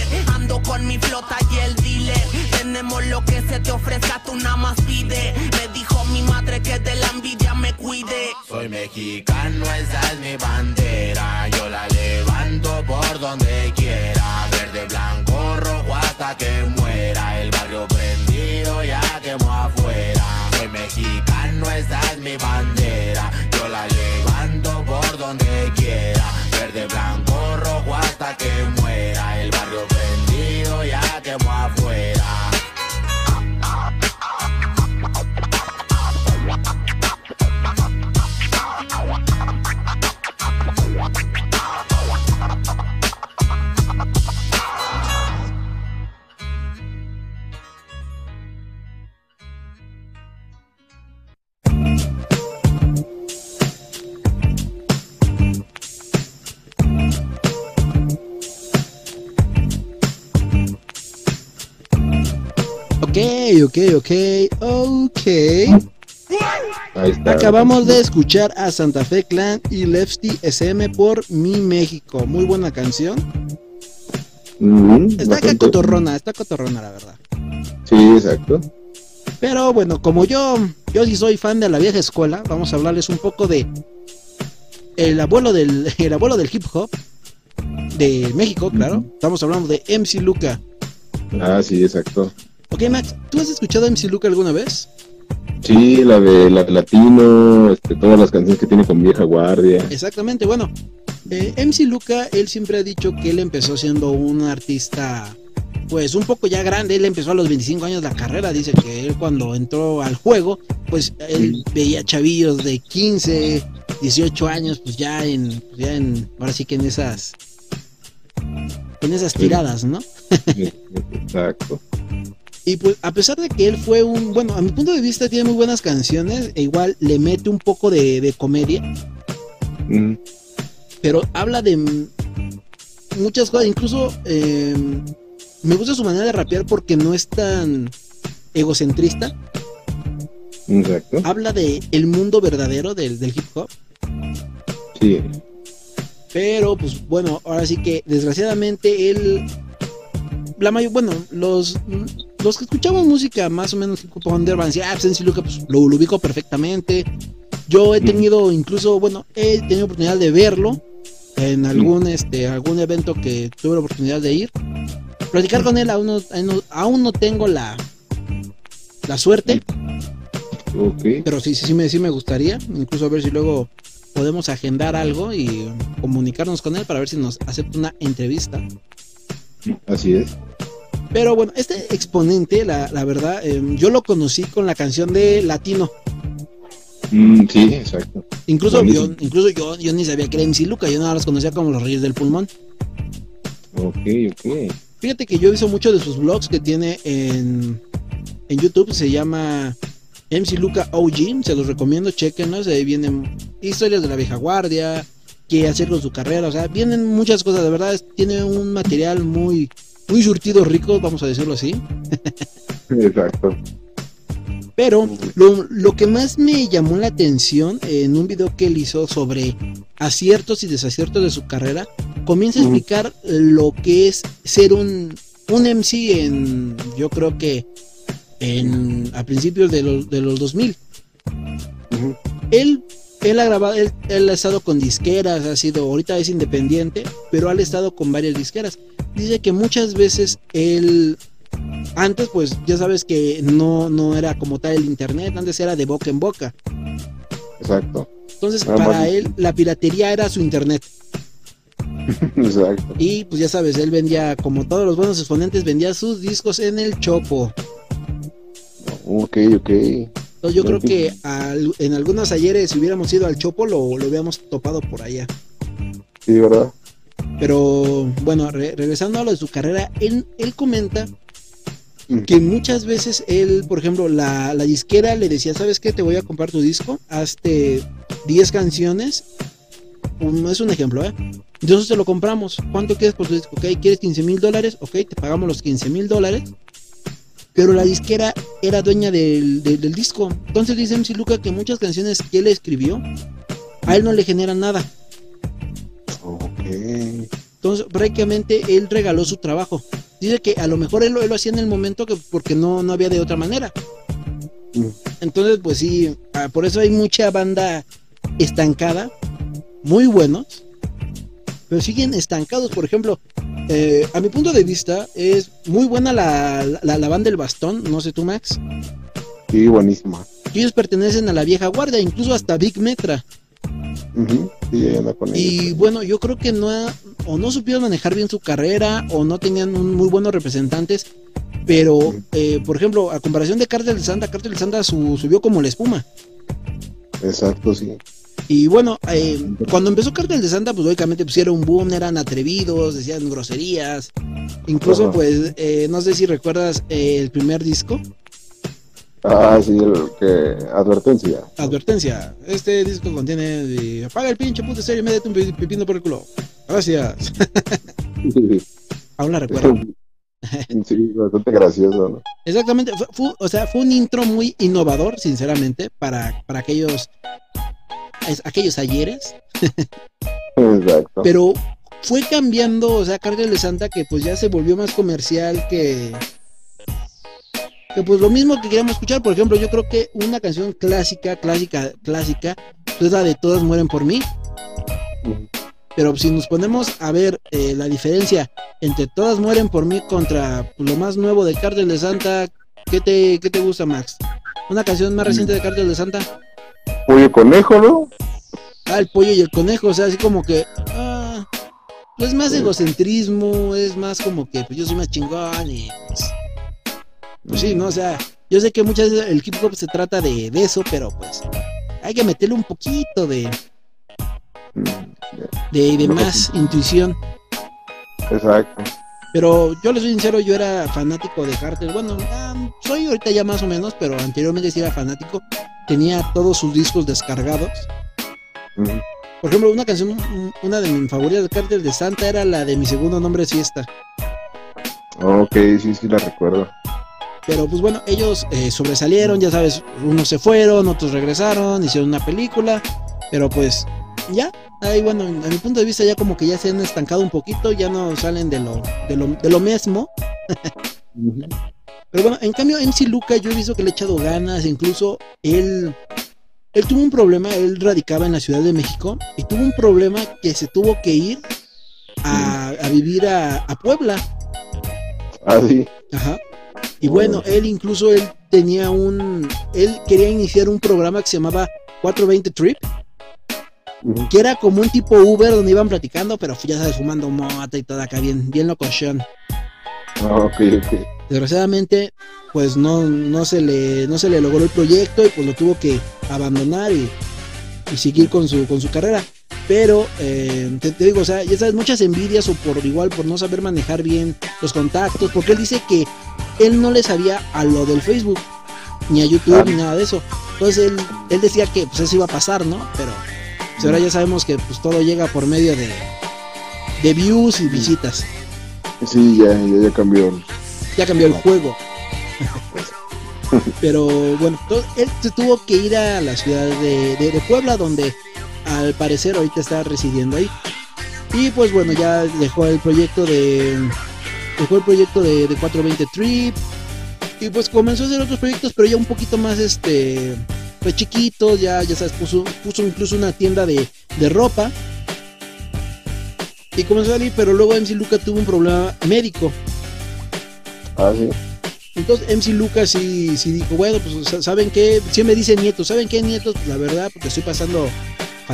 Con mi flota y el dealer. Tenemos lo que se te ofrezca, tú nada más pide. Me dijo mi madre que de la envidia me cuide. Soy mexicano, esa es mi bandera. Yo la levanto por donde quiera. Verde, blanco, rojo hasta que muera. El barrio prendido ya quemó afuera. Soy mexicano, esa es mi bandera. Ok, ok, ok, ok. Ahí está. Acabamos de escuchar a Santa Fe Clan y Lefty SM por Mi México. Muy buena canción. Está acá cotorrona, está cotorrona la verdad. Sí, exacto. Pero bueno, como yo, yo sí soy fan de la vieja escuela, vamos a hablarles un poco de el abuelo del, <laughs> el abuelo del hip hop de México, claro. Estamos hablando de MC Luca. Ah, sí, exacto. Ok, Max, ¿tú has escuchado a MC Luca alguna vez? Sí, la de la de latino, este, todas las canciones que tiene con vieja guardia. Exactamente, bueno. eh, MC Luca, él siempre ha dicho que él empezó siendo un artista, pues un poco ya grande. Él empezó a los 25 años la carrera. Dice que él cuando entró al juego, pues él veía chavillos de 15, 18 años, pues ya en, pues, ya en, ahora sí que en esas, en esas tiradas, ¿no? Exacto. Y pues a pesar de que él fue un, bueno, a mi punto de vista tiene muy buenas canciones, e igual le mete un poco de, de comedia. Mm, pero habla de muchas cosas, incluso eh, me gusta su manera de rapear porque no es tan egocentrista, Exacto. habla de el mundo verdadero del, del hip hop, Sí. pero pues bueno, ahora sí que desgraciadamente él, la mayor, bueno, los, los que escuchamos música más o menos hip hop underground, decían, ah, pues MC Luca, pues lo, lo ubico perfectamente, yo he tenido incluso, bueno, he tenido oportunidad de verlo en algún este algún evento que tuve la oportunidad de ir. Platicar con él aún no, aún no- tengo la la suerte, Ok. pero sí sí sí me sí me gustaría, incluso a ver si luego podemos agendar algo y comunicarnos con él para ver si nos acepta una entrevista. Así es. Pero bueno, este exponente, la, la verdad, eh, yo lo conocí con la canción de Latino. Mm, sí, exacto. Incluso, yo, incluso yo, yo ni sabía que era MC Luca, yo nada los conocía como los Reyes del Pulmón. Ok, ok. Fíjate que yo he visto muchos de sus vlogs que tiene en, en YouTube, se llama MC Luca OG, se los recomiendo, chequenlos, ahí vienen historias de la vieja guardia, qué hacer con su carrera, o sea, vienen muchas cosas, de verdad, tiene un material muy, muy surtido rico, vamos a decirlo así. Exacto. Pero lo, lo que más me llamó la atención en un video que él hizo sobre aciertos y desaciertos de su carrera, comienza a explicar lo que es ser un, un MC en, yo creo que en, a principios de los, de los 2000. Ujú. Él, él ha grabado, él, él ha estado con disqueras, ha sido, ahorita es independiente, pero ha estado con varias disqueras. Dice que muchas veces él antes pues ya sabes que no, no era como tal el internet, antes era de boca en boca. Exacto. Entonces para él la piratería era su internet. <laughs> Exacto. Y pues ya sabes, él vendía, como todos los buenos exponentes, vendía sus discos en el Chopo. Ok, ok. Entonces yo creo que al- en algunos ayeres si hubiéramos ido al Chopo lo, lo hubiéramos topado por allá. Sí, ¿verdad? Pero bueno, re- regresando a lo de su carrera, él, él comenta que muchas veces él, por ejemplo, la, la disquera le decía, ¿sabes qué? Te voy a comprar tu disco, hazte 10 canciones. Es un ejemplo, ¿eh? Entonces te lo compramos. ¿Cuánto quieres por tu disco? Ok, ¿quieres 15 mil dólares? Ok, te pagamos los 15 mil dólares. Pero la disquera era dueña del, del- del disco. Entonces dice MC Luca que muchas canciones que él escribió, a él no le generan nada. Entonces, prácticamente él regaló su trabajo. Dice que a lo mejor él, lo- él lo hacía en el momento que porque no, no había de otra manera. Entonces, pues sí, ah, por eso hay mucha banda estancada, muy buenos, pero siguen estancados. Por ejemplo, eh, a mi punto de vista, es muy buena la, la, la banda del bastón, no sé tú, Max. Sí, buenísima. Ellos pertenecen a la vieja guardia, incluso hasta Big Metra. Sí, anda con. Y bueno, yo creo que no o no supieron manejar bien su carrera o no tenían un muy buenos representantes. Pero, eh, por ejemplo, a comparación de Cartel de Santa, Cartel de Santa su- subió como la espuma. Exacto, sí. Y bueno, eh, cuando empezó Cartel de Santa, pues lógicamente pusieron un boom, eran atrevidos, decían groserías. Incluso, Ajá. pues, eh, no sé si recuerdas eh, el primer disco, Ah, sí, el que. Advertencia. Advertencia, este disco contiene de, apaga el pinche puto serio y métete un pi- pepino por el culo. Gracias. Aún la recuerdo. <laughs> Sí, bastante gracioso, ¿no? Exactamente, fue, fue- o sea, fue un intro muy innovador, sinceramente, para, para aquellos, es- aquellos ayeres, Exacto. pero fue cambiando, o sea, Cártel de Santa que pues ya se volvió más comercial que, que pues lo mismo que queríamos escuchar, por ejemplo, yo creo que una canción clásica, clásica, clásica, pues, es la de Todas mueren por mí, pero si nos ponemos a ver eh, la diferencia entre Todas mueren por mí contra pues, lo más nuevo de Cártel de Santa, ¿qué te, qué te gusta, Max? ¿Una canción más reciente de Cártel de Santa? Pollo conejo, ¿no? Ah, el pollo y el conejo, o sea, así como que... ah, es más egocentrismo, es más como que pues yo soy más chingón y... Pues, pues sí, ¿no? O sea, yo sé que muchas veces el hip hop se trata de, de eso, pero pues hay que meterle un poquito de... De, de más intuición. Exacto. Pero yo les soy sincero, yo era fanático de Cartel. Bueno, soy ahorita ya más o menos, pero anteriormente sí era fanático. Tenía todos sus discos descargados. Por ejemplo, una canción, un- una de mis favoritas de Cartel de Santa era la de mi segundo nombre es Fiesta. Ok, sí, sí, la recuerdo. Pero pues bueno, ellos eh, sobresalieron, ya sabes, unos se fueron, otros regresaron, hicieron una película. Pero pues ya, ahí bueno, a mi punto de vista ya como que ya se han estancado un poquito, ya no salen de lo, de lo, de lo mismo. Pero bueno, en cambio MC Luca yo he visto que le ha echado ganas, incluso él, él tuvo un problema, él radicaba en la Ciudad de México y tuvo un problema que se tuvo que ir a, a vivir a, a Puebla. Ah, sí. Ajá. Y bueno, él incluso él tenía un, él quería iniciar un programa que se llamaba 420 Trip, que era como un tipo Uber donde iban platicando, pero ya sabes, fumando mota y todo acá bien, bien locochón. Ah, ok, ok. Desgraciadamente, pues no, no, se le, no se le logró el proyecto y pues lo tuvo que abandonar y, y seguir con su, con su carrera. Pero eh, te, te digo, o sea, ya sabes, muchas envidias o por igual por no saber manejar bien los contactos, porque él dice que él no le sabía a lo del Facebook, ni a YouTube, ni nada de eso. Entonces él, él decía que pues eso iba a pasar, ¿no? Pero pues, ahora ya sabemos que pues todo llega por medio de, de views y visitas. Sí, ya, ya, ya cambió. Ya cambió el juego. <laughs> Pero bueno, él se tuvo que ir a la ciudad de, de- de Puebla, donde al parecer ahorita está residiendo ahí. Y pues bueno, ya dejó el proyecto de. Dejó el proyecto de, de 420 Trip. Y pues comenzó a hacer otros proyectos, pero ya un poquito más este. Pues chiquitos, ya, ya sabes, puso, puso incluso una tienda de, de ropa. Y comenzó a salir, pero luego MC Luca tuvo un problema médico. Ah, sí. Entonces MC Lucas sí, sí dijo, bueno, pues sa- saben qué, sí me dicen nietos, ¿saben qué nietos? Pues, la verdad, porque estoy pasando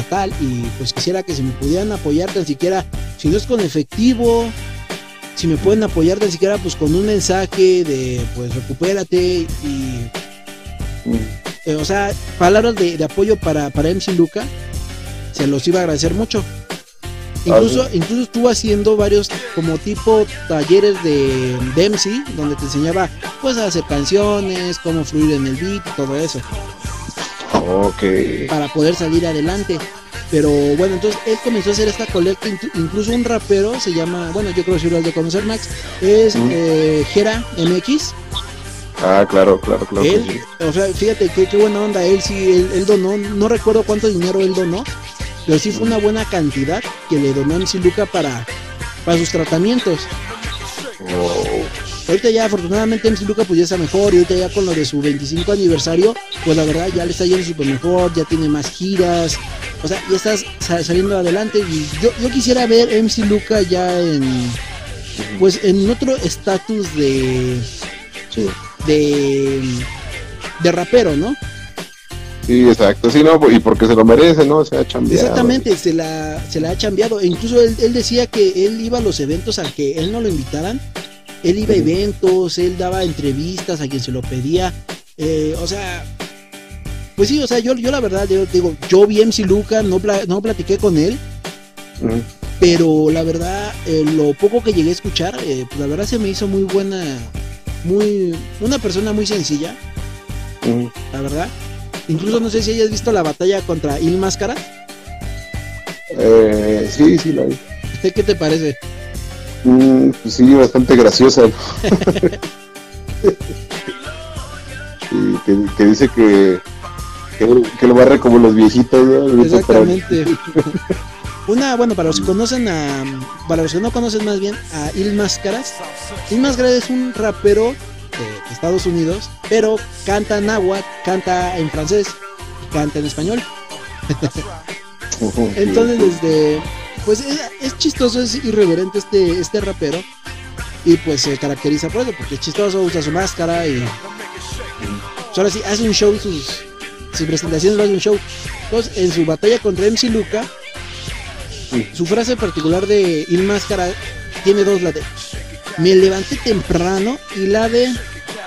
fatal y pues quisiera que si me pudieran apoyar tan siquiera, si no es con efectivo, si me pueden apoyar tan siquiera pues con un mensaje de pues recupérate y eh, o sea, palabras de, de apoyo para, para MC Luca, se los iba a agradecer mucho. Incluso, incluso estuvo haciendo varios como tipo talleres de, de MC, donde te enseñaba pues a hacer canciones, cómo fluir en el beat todo eso, Para poder salir adelante. Pero bueno, entonces él comenzó a hacer esta colecta, inclu- incluso un rapero se llama, bueno, yo creo que sí lo has de conocer Max, es Mm. eh, Gera MX. Ah, claro, claro, claro. que Él, sí. o sea, fíjate qué, qué buena onda, él sí, él, él donó, no recuerdo cuánto dinero él donó, pero sí fue una buena cantidad que le donó a MC Luca para, para sus tratamientos. Ahorita ya afortunadamente MC Luca pues ya está mejor y ahorita ya con lo de su 25 aniversario, pues la verdad ya le está yendo súper mejor, ya tiene más giras, o sea, ya estás sa- saliendo adelante y yo, yo quisiera ver MC Luca ya en pues en otro estatus de de de rapero, ¿no? Sí, exacto. Sí, no, y porque se lo merece, ¿no? Se ha chambeado. Exactamente, se la, se la ha cambiado. E incluso él, él decía que él iba a los eventos al que él no lo invitaran. Él iba a eventos, él daba entrevistas a quien se lo pedía. Eh, o sea, pues sí, o sea, yo, yo la verdad, yo digo, yo vi a MC Luca, no, pla- no platiqué con él, pero la verdad, eh, lo poco que llegué a escuchar, eh, pues la verdad se me hizo muy buena, muy, una persona muy sencilla, la verdad. Incluso no sé si hayas visto la batalla contra Il Máscara. Eh, sí, sí, la vi. ¿Qué te parece? Mm, pues sí, bastante graciosa. ¿no? <laughs> Que, que dice que, que, que lo barre como los viejitos, ¿no? Exactamente. <laughs> Una, bueno, para los que conocen a. Para los que no conocen más bien a Il Máscaras. Il Máscaras es un rapero de Estados Unidos, pero canta en agua, canta en francés, canta en español. <laughs> Entonces, desde. Pues es, es chistoso, es irreverente este, este rapero. Y pues se caracteriza por eso, porque es chistoso, usa su máscara y. pues ahora sí, hace un show, sus, sus presentaciones lo hace un show. Entonces, en su batalla contra MC Luca, su frase particular de Il Máscara tiene dos, la de me levanté temprano y la de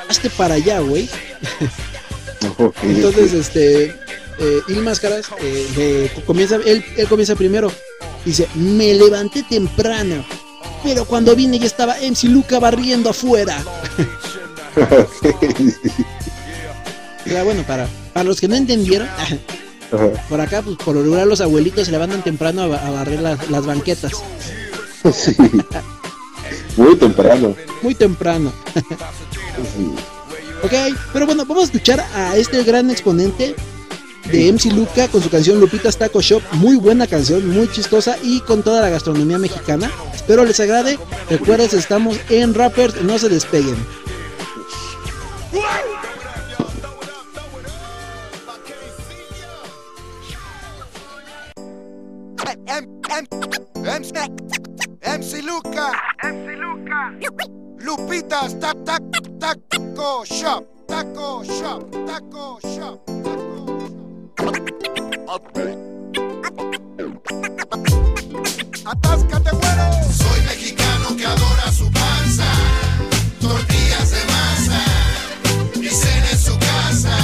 hazte para allá, güey. <laughs> Entonces, este, eh, Il Máscaras eh, le- comienza, él, él comienza primero. Dice, me levanté temprano, pero cuando vine ya estaba MC Luca barriendo afuera. <laughs> Era bueno, para, para los que no entendieron, por acá, pues por lo regular los abuelitos se levantan temprano a, ba- a barrer las, las banquetas. Sí. Muy temprano. Muy temprano. Sí. Ok, pero bueno, vamos a escuchar a este gran exponente de MC Luca con su canción Lupitas Taco Shop. Muy buena canción, muy chistosa y con toda la gastronomía mexicana. Espero les agrade. Recuerden, estamos en Rappers, no se despeguen. MC, Luca. MC Luca. Lupitas tac tac taco shop. Taco shop. Taco shop. Atáscate, bueno. Soy mexicano que adora su panza, tortillas de masa y cena en su casa.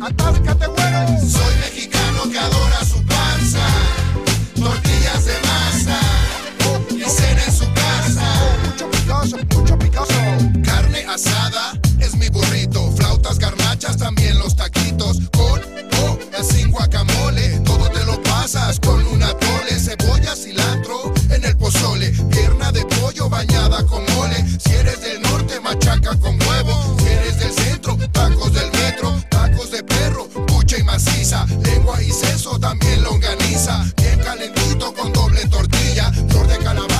Atáscate, bueno. Soy mexicano que adora su panza, tortillas de masa y cena en su casa. Mucho picoso, mucho picoso. Carne asada es mi burrito, flautas garnachas también con una tole, cebolla, cilantro en el pozole, pierna de pollo bañada con mole. Si eres del norte, machaca con huevo. Si eres del centro, tacos del metro, tacos de perro, pucha y maciza, lengua y seso, también longaniza. Bien calentito con doble tortilla, flor de calabaza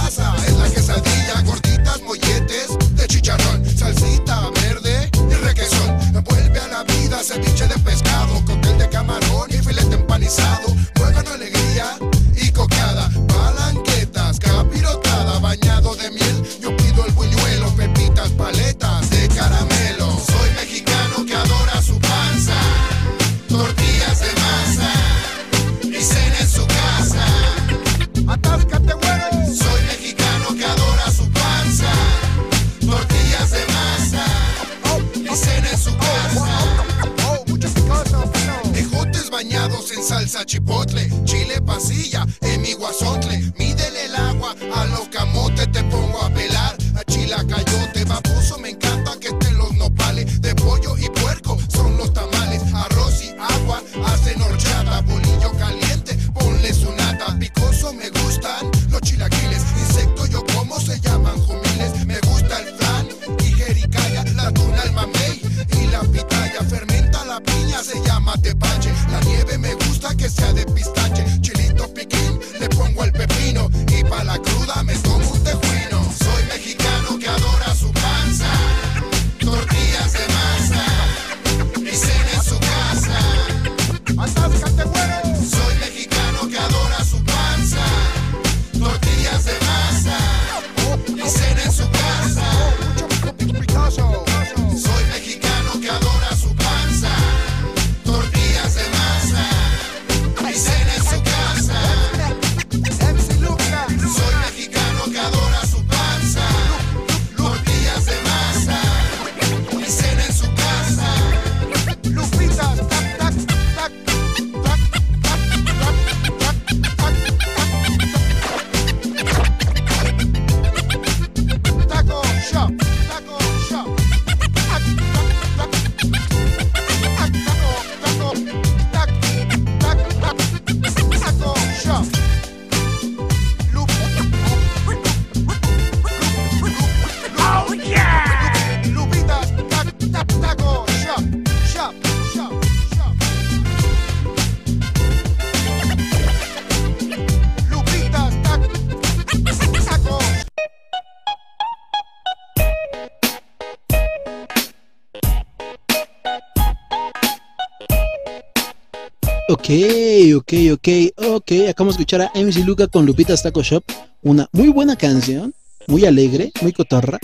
Ok, ok, ok. Acabamos de escuchar a MC Luca con Lupita's Taco Shop. Una muy buena canción, muy alegre, muy cotorra.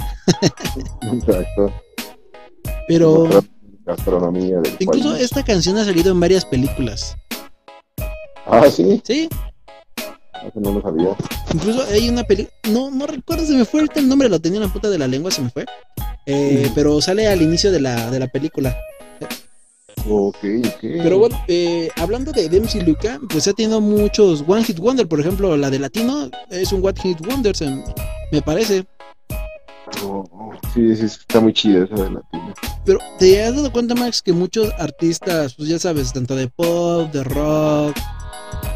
Exacto. Pero Gastronomía del incluso país. esta canción ha salido en varias películas. Ah, sí. Sí, Eso no lo sabía. incluso hay una película. No, no recuerdo, se me fue ahorita el nombre, lo tenía en la puta de la lengua, se me fue. Eh, pero sale al inicio de la, de la película. Ok, ok. Pero bueno, eh, hablando de MC Luca, pues ha tenido muchos One Hit Wonder. Por ejemplo, la de Latino es un One Hit Wonder, me parece. Oh, oh, sí, sí, está muy chida esa de latina. Pero te has dado cuenta, Max, que muchos artistas, pues ya sabes, tanto de pop, de rock,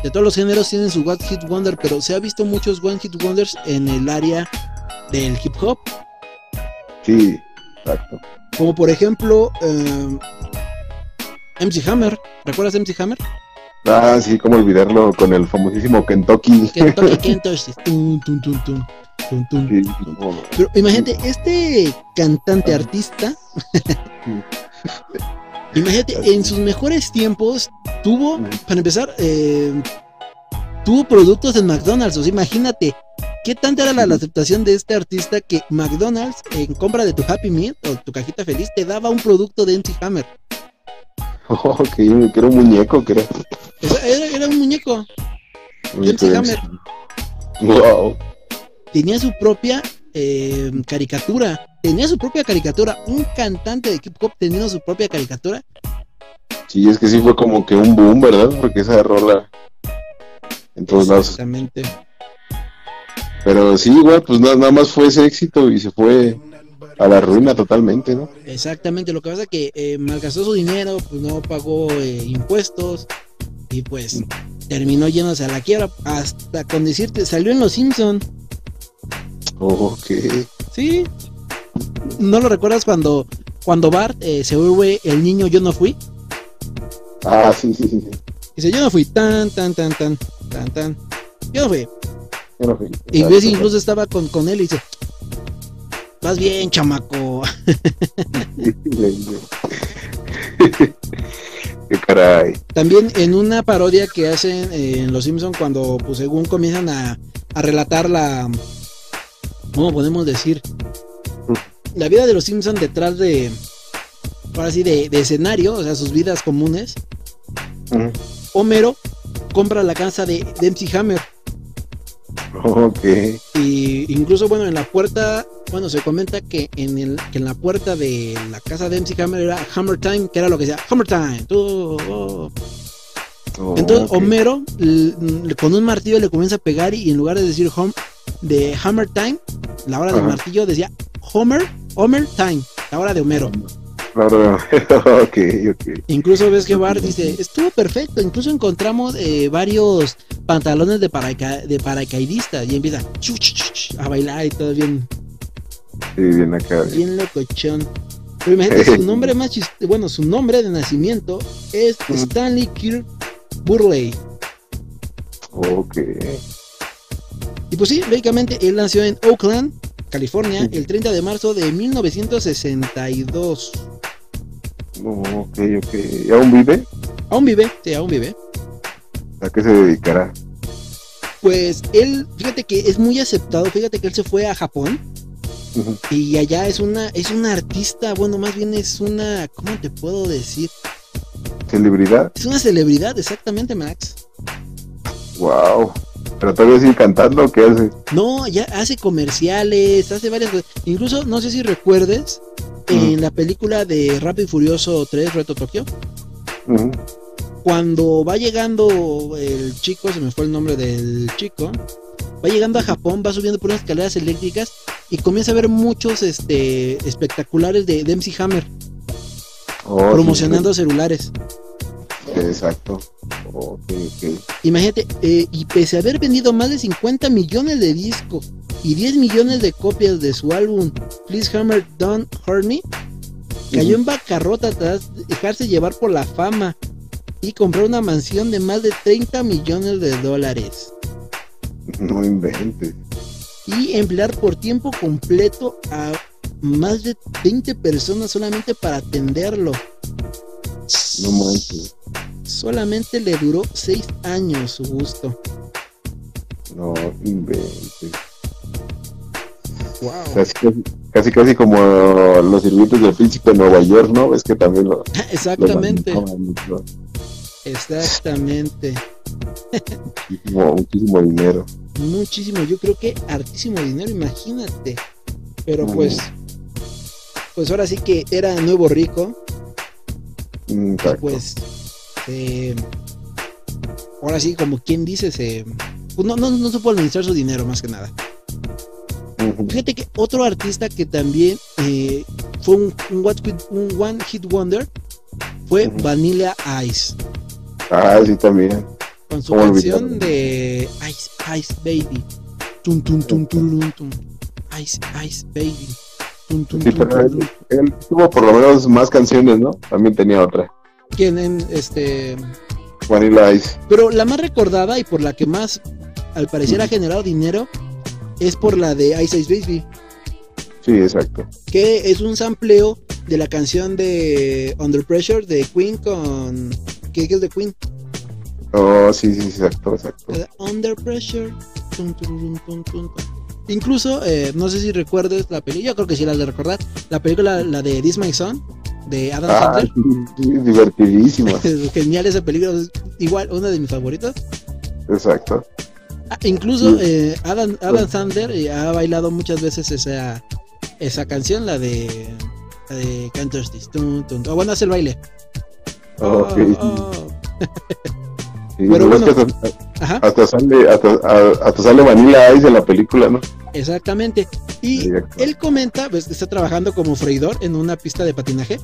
de todos los géneros tienen su One Hit Wonder, pero se ha visto muchos One Hit Wonders en el área del hip hop. Sí, exacto. Como por ejemplo, eh, MC Hammer. ¿Recuerdas MC Hammer? Ah, sí, cómo olvidarlo con el famosísimo Kentucky. Kentucky <laughs> Kentucky. Tum, tum, tum, tum, tum, tum. Sí, no, Pero imagínate, este cantante artista, <laughs> imagínate, en sus mejores tiempos tuvo, para empezar, eh, tuvo productos en McDonald's. O sea, imagínate, qué tanta era la, la aceptación de este artista que McDonald's, en compra de tu Happy Meal o tu cajita feliz, te daba un producto de MC Hammer. <laughs> Oh, que, que era un muñeco, que era. Era, un muñeco. muñeco Hammer. Wow. Tenía su propia eh, caricatura. Tenía su propia caricatura. Un cantante de hip hop teniendo su propia caricatura. Sí, es que sí fue como que un boom, ¿verdad? Porque esa rola en todos lados. Exactamente. Pero sí, igual, pues nada, nada más fue ese éxito y se fue a la ruina totalmente, ¿no? Exactamente, lo que pasa es que eh, malgastó su dinero, pues no pagó eh, impuestos y pues terminó yéndose a la quiebra hasta con decirte, salió en Los Simpson, ok. ¿sí? ¿No lo recuerdas cuando, cuando Bart eh, se vuelve el niño yo no fui? Ah, sí, sí, sí. sí. Dice, yo no fui, tan, tan, tan, tan, tan, tan, yo no fui. Yo no fui. Y ves, Exacto. incluso estaba con, con él y dice, vas bien, chamaco. <laughs> Qué caray. También en una parodia que hacen en Los Simpson cuando pues según comienzan a, a relatar la ¿cómo podemos decir? La vida de los Simpson detrás de ahora sí de, de escenario, o sea, sus vidas comunes. Homero compra la casa de, de MC Hammer Ok. y incluso bueno, en la puerta, bueno, se comenta que en el que en la puerta de la casa de MC Hammer era Hammer Time, que era lo que decía Hammer Time. tú, oh". Oh, Entonces. Homero con un martillo le comienza a pegar y en lugar de decir home, de Hammer Time, la hora del martillo decía Homer, Homer Time, la hora de Homero. Claro, <laughs> ok, ok. Incluso ves que Bart dice, estuvo perfecto, incluso encontramos eh, varios pantalones de, paraca de paracaidista y empieza a bailar y todo bien, Sí, bien acá. bien locochón. Pero imagínate, <laughs> su nombre más chis- bueno, su nombre de nacimiento es Stanley Kirk Burley. Ok. Y pues sí, lógicamente él nació en Oakland, California, el 30 de marzo de 1962. Oh, ok, ok. ¿Y aún vive? Aún vive, sí, aún vive. ¿A qué se dedicará? Pues él, fíjate que es muy aceptado, fíjate que él se fue a Japón y allá es una, es una artista, bueno, más bien es una, ¿cómo te puedo decir? ¿Celebridad? Es una celebridad, exactamente, Max. Wow. ¿Pero todavía sigue cantando qué hace? No, ya hace comerciales, hace varias cosas. Incluso, no sé si recuerdes, en la película de Rápido y Furioso 3, Reto Tokio, Ujú. Cuando va llegando el chico, se me fue el nombre del chico, va llegando a Japón, va subiendo por unas escaleras eléctricas y comienza a ver muchos este, espectaculares de, de MC Hammer Oh, promocionando celulares. sí, Exacto. Imagínate, eh, y pese a haber vendido más de 50 millones de discos y 10 millones de copias de su álbum Please Hammer Don't Hurt Me, cayó en bancarrota tras dejarse llevar por la fama y comprar una mansión de más de 30 millones de dólares. No inventes. y emplear por tiempo completo a más de 20 personas solamente para atenderlo. No manches. Solamente le duró 6 años su gusto. No inventes. Wow. Casi, casi, como los sirvientes del príncipe de Nueva York, ¿no? Es que también lo. <laughs> Exactamente. lo. Exactamente. Muchísimo, muchísimo dinero. Muchísimo, yo creo que hartísimo dinero, imagínate. Pero Mm. pues, pues ahora sí que era nuevo rico. Mm, y pues, eh, ahora sí, como quien dice, se, pues no, no, no supo administrar su dinero más que nada. Fíjate que otro artista que también eh, fue un, un what hit- un one hit wonder fue. Vanilla Ice. Ah, sí, también. Con su ¿Cómo canción de Ice Ice Baby. Tum, tum, tum, tururun, tum. Ice Ice Baby. Tum, tum, Sí, tum, pero él, él tuvo por lo menos más canciones, ¿no? También tenía otra. ¿Quién en este? Vanilla Ice. Pero la más recordada y por la que más al parecer ha generado dinero es por la de Ice Ice Baby. Sí, exacto. que es un sampleo de la canción de Under Pressure de Queen con que es de Queen Oh, sí, sí, exacto, exacto. Under Pressure Tum, tururun, tum, tum, tum. incluso eh, no sé si recuerdes la película yo creo que sí la has de recordar la película la de This My Son de Adam Ah, Sandler sí, sí, divertidísima. <laughs> Genial esa película es igual una de mis favoritas Exacto. Ah, incluso eh, Adam, Adam Sandler eh, ha bailado muchas veces esa esa canción la de la de Can't Touch This bueno hace el baile Ok. Pero bueno. hasta, sale, hasta, a- hasta sale Vanilla Ice en la película, ¿no? Exactamente. Y Exacto. él comenta, pues, está trabajando como freidor en una pista de patinaje.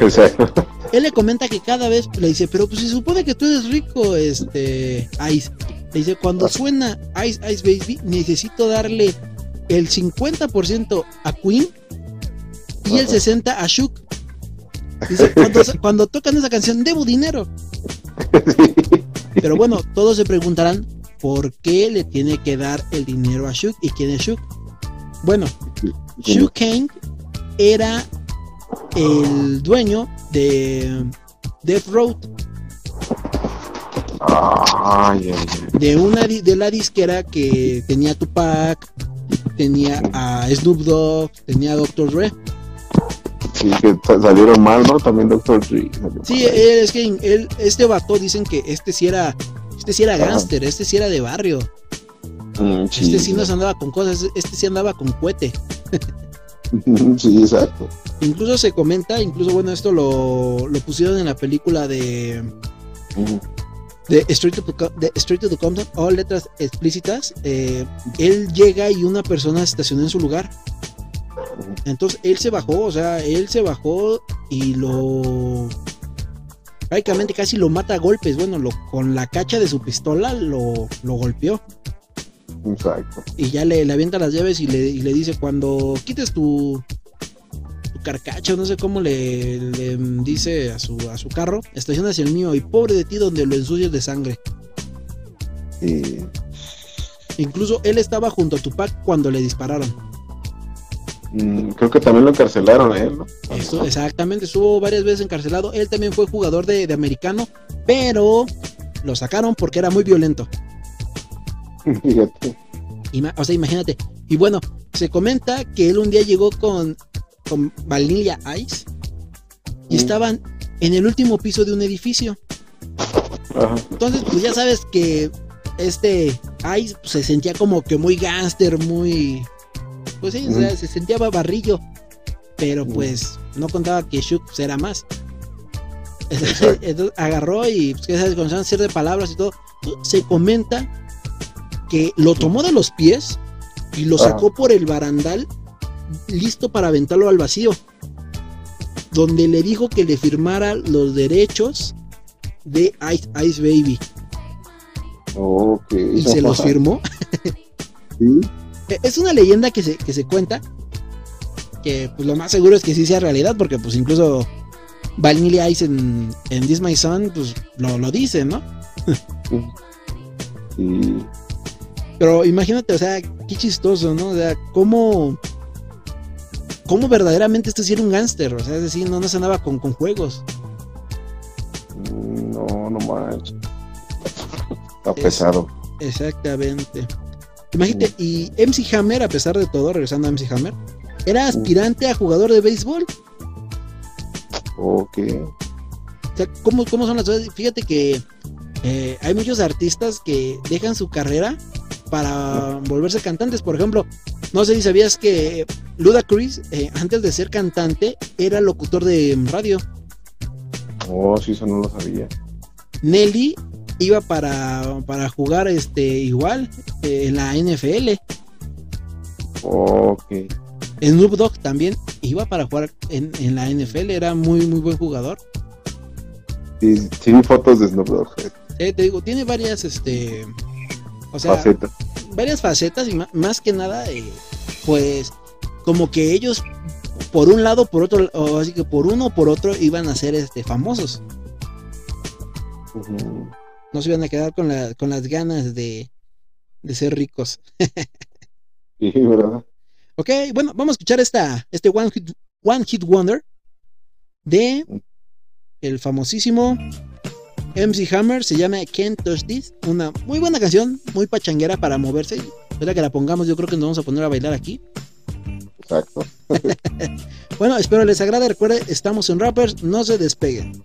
Exacto. Él le comenta que cada vez le dice, pero pues se supone que tú eres rico, este, Ice. Le dice, cuando suena Ice Ice Baby, necesito darle el 50% a Queen y el Ajá. 60% a Shook. Dice, <laughs> cuando, cuando tocan esa canción, debo dinero. Pero bueno, todos se preguntarán por qué le tiene que dar el dinero a Shook y quién es Shook. Bueno, Shook Kane era el dueño de Death Road, de una de la disquera que tenía Tupac, tenía a Snoop Dogg, tenía a Dr. Dre. Sí, que sa- salieron mal, ¿no? También Doctor Dre. Sí, es que él, este vato dicen que este sí era, este sí era gángster, este sí era de barrio, Mm, este sí no se andaba con cosas, este sí andaba con cohete. <laughs> sí, exacto. Incluso se comenta, incluso bueno, esto lo, lo pusieron en la película de de Straight to, de Straight to the Compton o letras explícitas, eh, él llega y una persona se estacionó en su lugar. Entonces él se bajó, o sea, él se bajó y lo. Prácticamente casi lo mata a golpes. Bueno, lo, con la cacha de su pistola lo, lo golpeó. Exacto. Y ya le, le avienta las llaves y le, y le dice: Cuando quites tu, tu carcacha, no sé cómo le, le dice a su, a su carro, estaciona hacia el mío y pobre de ti donde lo ensucias de sangre. Incluso él estaba junto a Tupac cuando le dispararon. Mm, creo que también lo encarcelaron a él, ¿no? Exactamente, estuvo varias veces encarcelado. Él también fue jugador de, de americano, pero lo sacaron porque era muy violento. <laughs> Fíjate. Ima- o sea, imagínate. Y bueno, se comenta que él un día llegó con, con Vanilla Ice y Mm. estaban en el último piso de un edificio. Ajá. Entonces, pues ya sabes que este Ice pues, se sentía como que muy gángster, muy. Pues sí, o sea, Ujú. se sentía babarrillo. Pero pues no contaba que pues, era más. Entonces agarró y pues, comenzaron a hacer de palabras y todo. Se comenta que lo tomó de los pies y lo Ajá. sacó por el barandal, listo para aventarlo al vacío. Donde le dijo que le firmara los derechos de Ice Ice Baby. Y se los <laughs> firmó. Sí. Eh, Es una leyenda que se, que se cuenta. Que pues lo más seguro es que sí sea realidad. Porque pues incluso Vanilla Ice en, en This My Son pues lo, lo dice, ¿no? <laughs> Pero imagínate, o sea, qué chistoso, ¿no? O sea, cómo. Cómo verdaderamente este sí era un gángster. O sea, es decir, no, no se andaba con, con juegos. Mm, No, no manches. <laughs> Está Es- pesado. Exactamente. Imagínate, y MC Hammer, a pesar de todo, regresando a MC Hammer, era aspirante a jugador de béisbol. Ok. O sea, ¿cómo, cómo son las cosas? Fíjate que eh, hay muchos artistas que dejan su carrera para volverse cantantes. Por ejemplo, no sé si sabías que Ludacris, eh, antes de ser cantante, era locutor de radio. Oh, sí, eso no lo sabía. Nelly iba para, para jugar este igual eh, en la NFL. Ok. Snoop Dogg también iba para jugar en, en la NFL, era muy muy buen jugador. Sí, vi fotos de Snoop Dogg. eh, te digo, tiene varias este o sea, facetas. varias facetas y más que nada eh, pues como que ellos por un lado, por otro, o así que por uno o por otro iban a ser este famosos. Se iban a quedar con, la, con las ganas de, de ser ricos. <laughs> Sí, ¿verdad? Ok, bueno, vamos a escuchar esta, este One Hit, One Hit Wonder de el famosísimo MC Hammer, se llama Can't Touch This, una muy buena canción, muy pachanguera para moverse. Espera que la pongamos, yo creo que nos vamos a poner a bailar aquí. Exacto. <laughs> Bueno, espero les agrade, recuerden, estamos en Rappers, no se despeguen.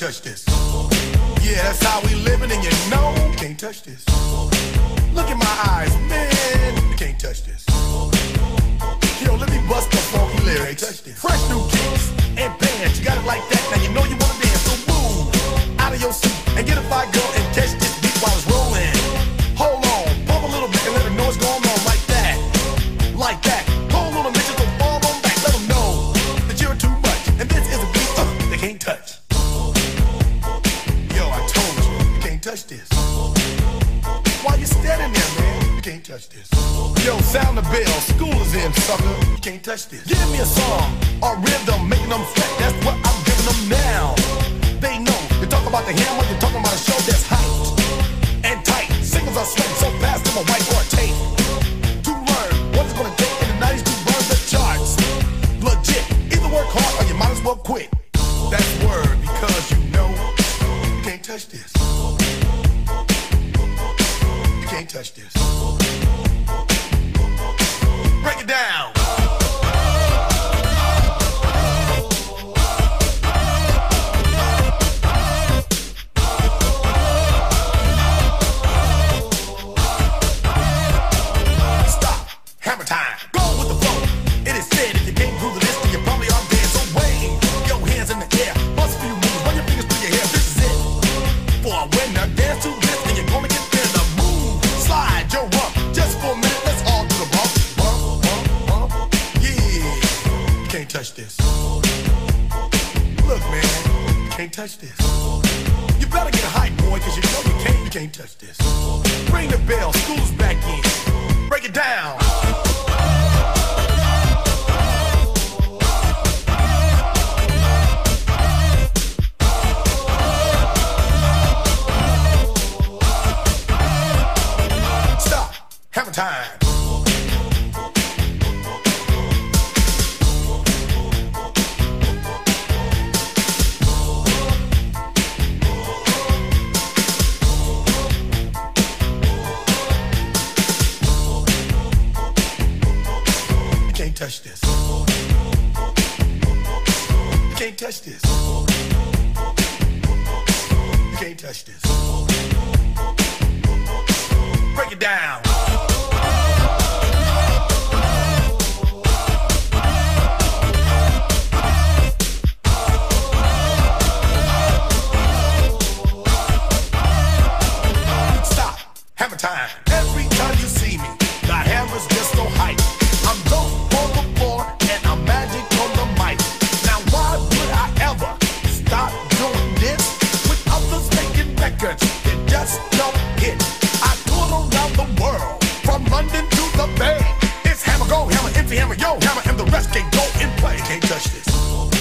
Touch this. Yeah, that's how we living, and you know can't touch this. Look in my eyes, man, yo, hammer, and the rest can't go and play. Can't touch this.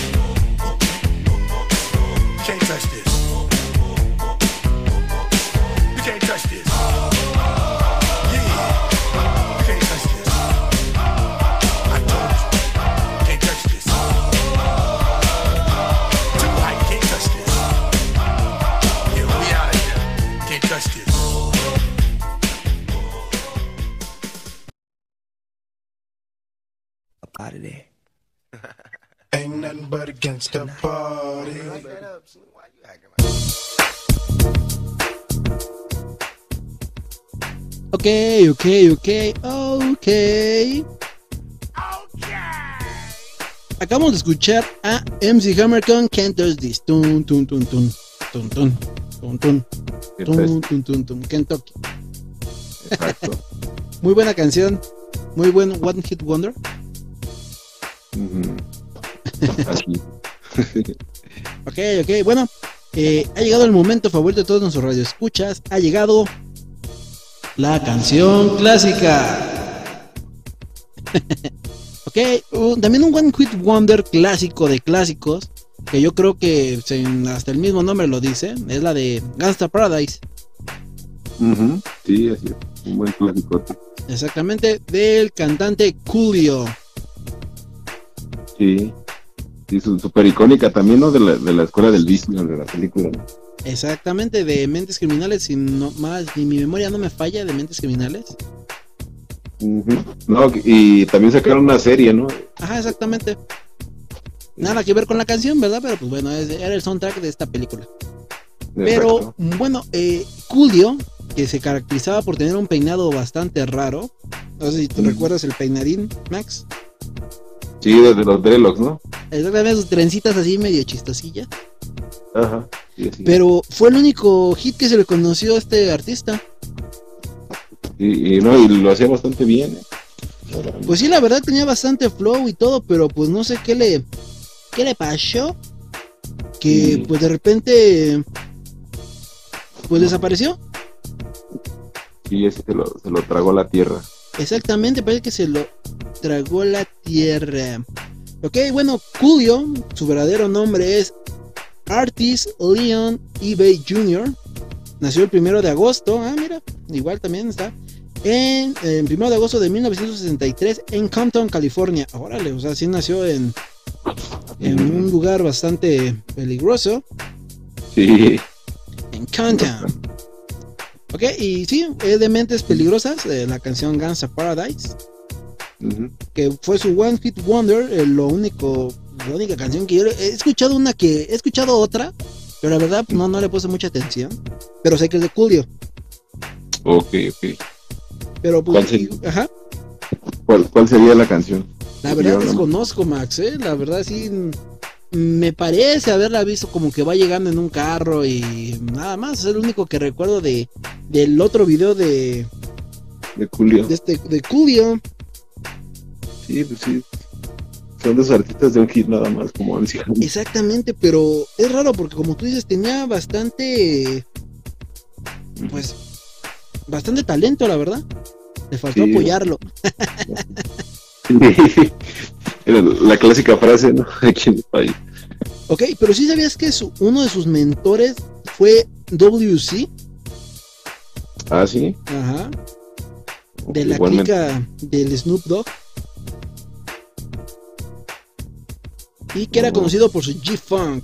Nothing but against the party. Ok, ok, ok, ok. Acabamos de escuchar a MC Hammer con Can't Touch This. Tun, tun, tun, tun. Tun, tun. Tun, tun. Tun, tun, tun, tun. Kentucky. Exacto. <laughs> Muy buena canción. Muy buen One Hit Wonder. Así. <laughs> Ok, ok, bueno. eh, ha llegado el momento favorito de todos nuestros radioescuchas. Ha llegado la canción clásica. <laughs> ok, también un One Hit Wonder clásico de clásicos. Que yo creo que hasta el mismo nombre lo dice. Es la de Gangsta Paradise. Sí, así es. Un buen clásico. Exactamente, del cantante Coolio. Sí. Sí, súper icónica también, ¿no? De la, de la escuela del vicio, de la película. ¿no? Exactamente, de Mentes Criminales. Si no más, ni mi memoria no me falla, de Mentes Criminales. No, y también sacaron una serie, ¿no? Ajá, exactamente. Nada que ver con la canción, ¿verdad? Pero pues bueno, era el soundtrack de esta película. Pero Exacto. bueno, eh, Coolio, que se caracterizaba por tener un peinado bastante raro. No sé si tú recuerdas el peinadín, Max. Sí, desde los Dreadlocks, ¿no? Exactamente, sus trencitas así medio chistosillas. Ajá. Sí, sí. Pero fue el único hit que se le conoció a este artista. Y, y no, y lo hacía bastante bien. ¿eh? Pues sí, la verdad tenía bastante flow y todo, pero pues no sé qué le, qué le pasó. Que Sí. pues de repente, pues desapareció. Sí, ese se lo, se lo tragó la tierra. Exactamente, parece que se lo tragó la tierra. Ok, bueno, Julio, su verdadero nombre es Artis Leon eBay Jr. Nació el primero de agosto. Ah, mira, igual también está. En el primero de agosto de 1963 en Compton, California. Órale, o sea, sí nació en, en un lugar bastante peligroso. Sí. En Compton. Ok, y sí, es de Mentes Peligrosas, eh, la canción Guns of Paradise. Que fue su One Hit Wonder, eh, lo único, la única canción que yo he escuchado una que he escuchado otra, pero la verdad no, no le puse mucha atención, pero sé que es de Julio, Ok, ok. pero pues, ¿Cuál sería? y- ajá, ¿Cuál, cuál sería la canción? la verdad Yo no- desconozco Max, eh, la verdad sí me parece haberla visto como que va llegando en un carro y nada más, es el único que recuerdo de del otro video de, De Julio. de este de Julio, Sí, pues sí. son dos artistas de un hit nada más, como Hammer. Exactamente, pero es raro porque como tú dices, tenía bastante, pues, bastante talento, la verdad. Le faltó Sí. apoyarlo. <laughs> <laughs> Era la clásica frase, ¿no? <laughs> Aquí en el país. Ok, pero sí sabías que su- uno de sus mentores fue WC, Ah, sí. ajá, de la Igualmente. clica del Snoop Dogg. Y que era Oh. conocido por su G-Funk.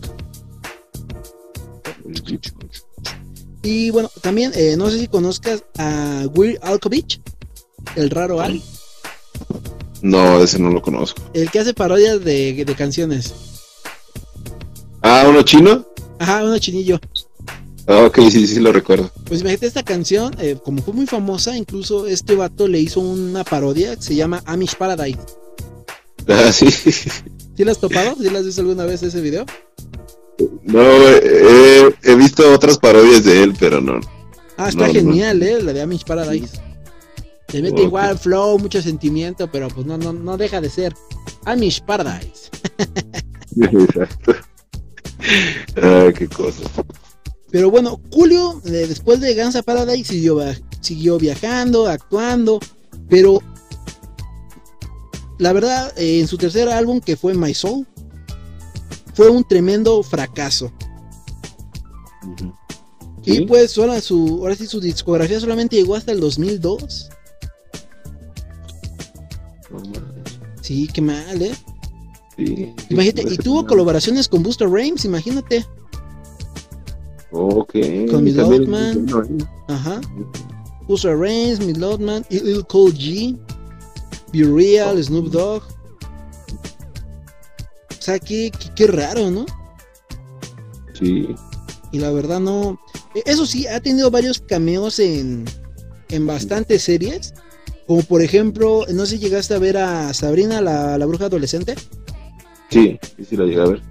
Y bueno, también, eh, no sé si conozcas a Weird Alkovich, el raro Al, No, ese no lo conozco. el que hace parodias de, de canciones. Ah, ¿uno chino? Ajá, uno chinillo. Ah, ok, sí, sí lo recuerdo. Pues imagínate esta canción, eh, como fue muy famosa, incluso este vato le hizo una parodia que se llama Amish Paradise. Ah, sí. ¿Sí la has topado? ¿Sí la has visto alguna vez ese video? No, eh, he visto otras parodias de él, pero no. Ah, está No, no. genial, eh, la de Amish Paradise. Le mete igual flow, mucho sentimiento, pero pues no, no, no deja de ser Amish Paradise. <laughs> Exacto. Ah, qué cosa. Pero bueno, Julio, eh, después de Gansa Paradise, siguió, siguió viajando, actuando, pero la verdad, eh, en su tercer álbum, que fue My Soul, fue un tremendo fracaso. Y Sí. pues ahora, su, ahora sí su discografía solamente llegó hasta el 2002. No mames. Sí, qué mal, ¿eh? Sí, sí, Imagínate, y tuvo mal. colaboraciones con Buster Rhymes, imagínate. Ok. Con bueno, Ajá. Buster Rhymes, Miss Lotman, Lil Cole G, Be Real, Snoop Dogg. O sea, qué, qué, qué raro, ¿no? Sí. Y la verdad no... Eso sí, ha tenido varios cameos en, en bastantes series. Como por ejemplo, no sé si llegaste a ver a Sabrina, la, la bruja adolescente. Sí, sí, sí la llegué a ver.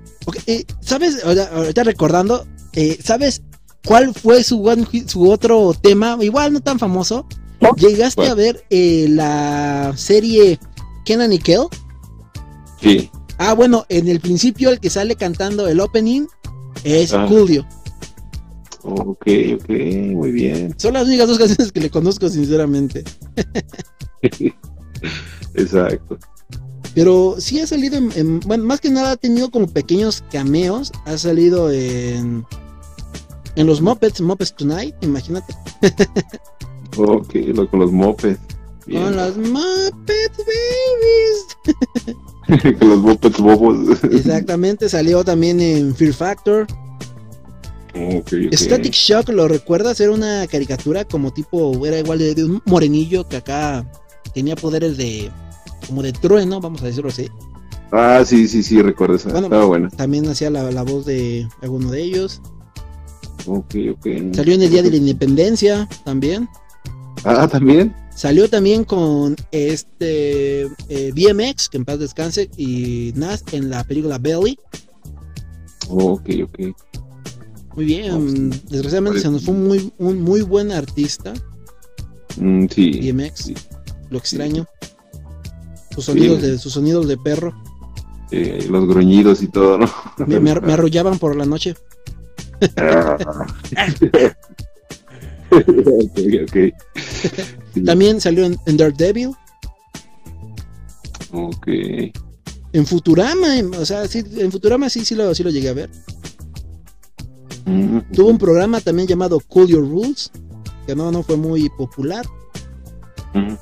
Eh, ¿Sabes? Ahorita, recordando, eh, ¿sabes cuál fue su, one su otro tema? Igual no tan famoso. ¿Llegaste ¿Cuál? a ver eh, la serie Kenan y Kel? Sí. Ah, bueno, en el principio el que sale cantando el opening es Ah. Julio. Ok, ok, muy bien. Son las únicas dos canciones que le conozco, sinceramente. <laughs> Exacto. Pero sí ha salido en, en- bueno, más que nada ha tenido como pequeños cameos. Ha salido en en los Muppets, Muppets Tonight, imagínate. Ok, lo, con los. Bien. <laughs> Con los Muppets Babies. con los mopeds bobos. Exactamente, salió también en Fear Factor. Static Shock, ¿lo recuerdas? Era una caricatura como tipo, era igual de, de un morenillo que acá tenía poderes de, como de trueno, vamos a decirlo así. Ah, sí, sí, sí, recuerdo esa. Bueno, Estaba buena. También hacía la, la voz de alguno de ellos. Ok, ok. Salió en el Día de la Independencia también. Ah, también. Salió también con este eh, BMX, que en paz descanse, y Nas en la película Belly. Ok, ok. Muy bien, desgraciadamente se nos fue un muy, un muy buen artista, Mm, sí. BMX. sí. Lo extraño. Sus sonidos, Sí. de, sus sonidos de perro. Eh, los gruñidos y todo, ¿no? Me, me, me arrullaban por la noche. Ah. <laughs> ok, ok. Sí. También salió en, en Daredevil, Ok. en Futurama, en- o sea, sí, en Futurama sí, sí lo, sí lo llegué a ver. Mm, Tuvo un programa también llamado Cool Your Rules, que no, no fue muy popular. mm,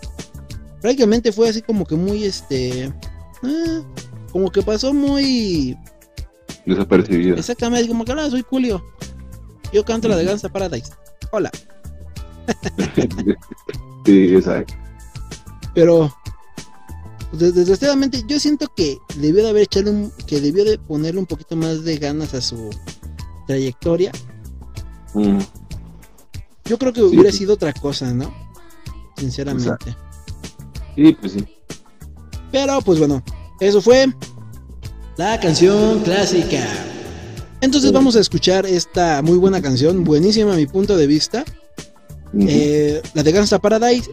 Prácticamente fue así como que muy, este, ah, como que pasó muy, Desapercibido. exactamente, como que, hola, soy Julio. Yo canto la de Gansa Paradise. Hola. <laughs> sí, exacto. Pero des- desgraciadamente yo siento que debió de haber echarle un, que debió de ponerle un poquito más de ganas a su trayectoria. Mm, Yo creo que hubiera sí. sido otra cosa, ¿no? Sinceramente. Sí, pues sí. Pero pues bueno, eso fue la canción clásica. Entonces vamos a escuchar esta muy buena canción, buenísima a mi punto de vista. Eh, la de Gangsta Paradise.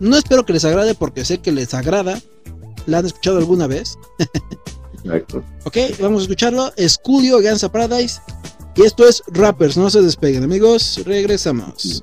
No espero que les agrade porque sé que les agrada. ¿La han escuchado alguna vez? <laughs> Exacto. Ok, vamos a escucharlo. Escudio Gansa Paradise. Y esto es Rappers, no se despeguen amigos, regresamos.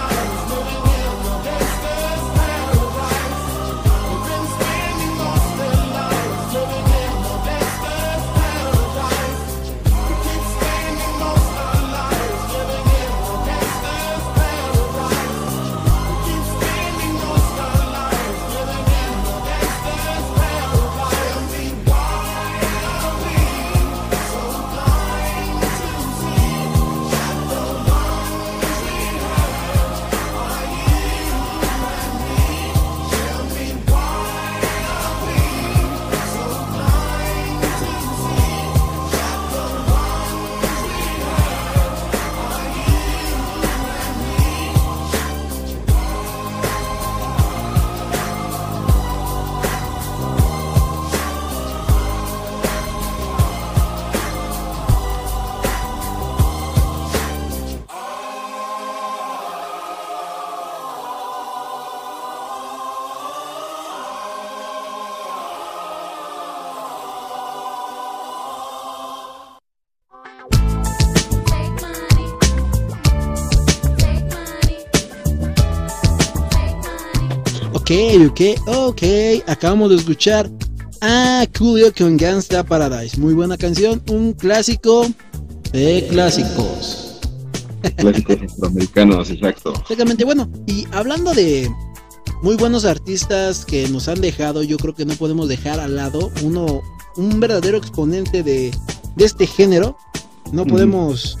Ok. Acabamos de escuchar a Coolio con Gangsta Paradise. Muy buena canción, un clásico de clásicos. Clásicos <laughs> afroamericanos, exacto. Exactamente, bueno, y hablando de muy buenos artistas que nos han dejado, yo creo que no podemos dejar al lado uno, un verdadero exponente de, de este género. No podemos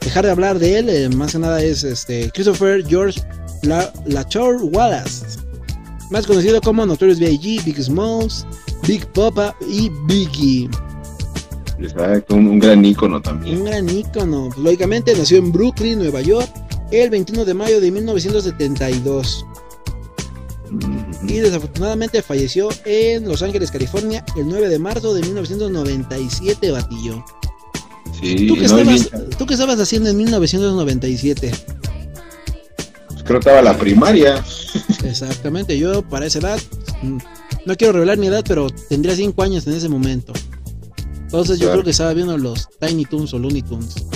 dejar de hablar de él, eh, más que nada es este Christopher George La Latour Wallace, más conocido como Notorious B.I.G., Big Smalls, Big Papa y Biggie. Exacto, un, un gran ícono también. Un gran ícono. Pues, lógicamente nació en Brooklyn, Nueva York, el 21 de mayo de 1972. Y desafortunadamente falleció en Los Ángeles, California, el 9 de marzo de 1997, Batillo. Sí, ¿Tú qué, no, estabas, ¿Tú qué estabas haciendo en 1997? Creo que estaba la primaria. Exactamente, yo para esa edad, mm, no quiero revelar mi edad, pero tendría 5 años en ese momento. Entonces yo Claro. creo que estaba viendo los Tiny Toons o Looney Tunes. <laughs>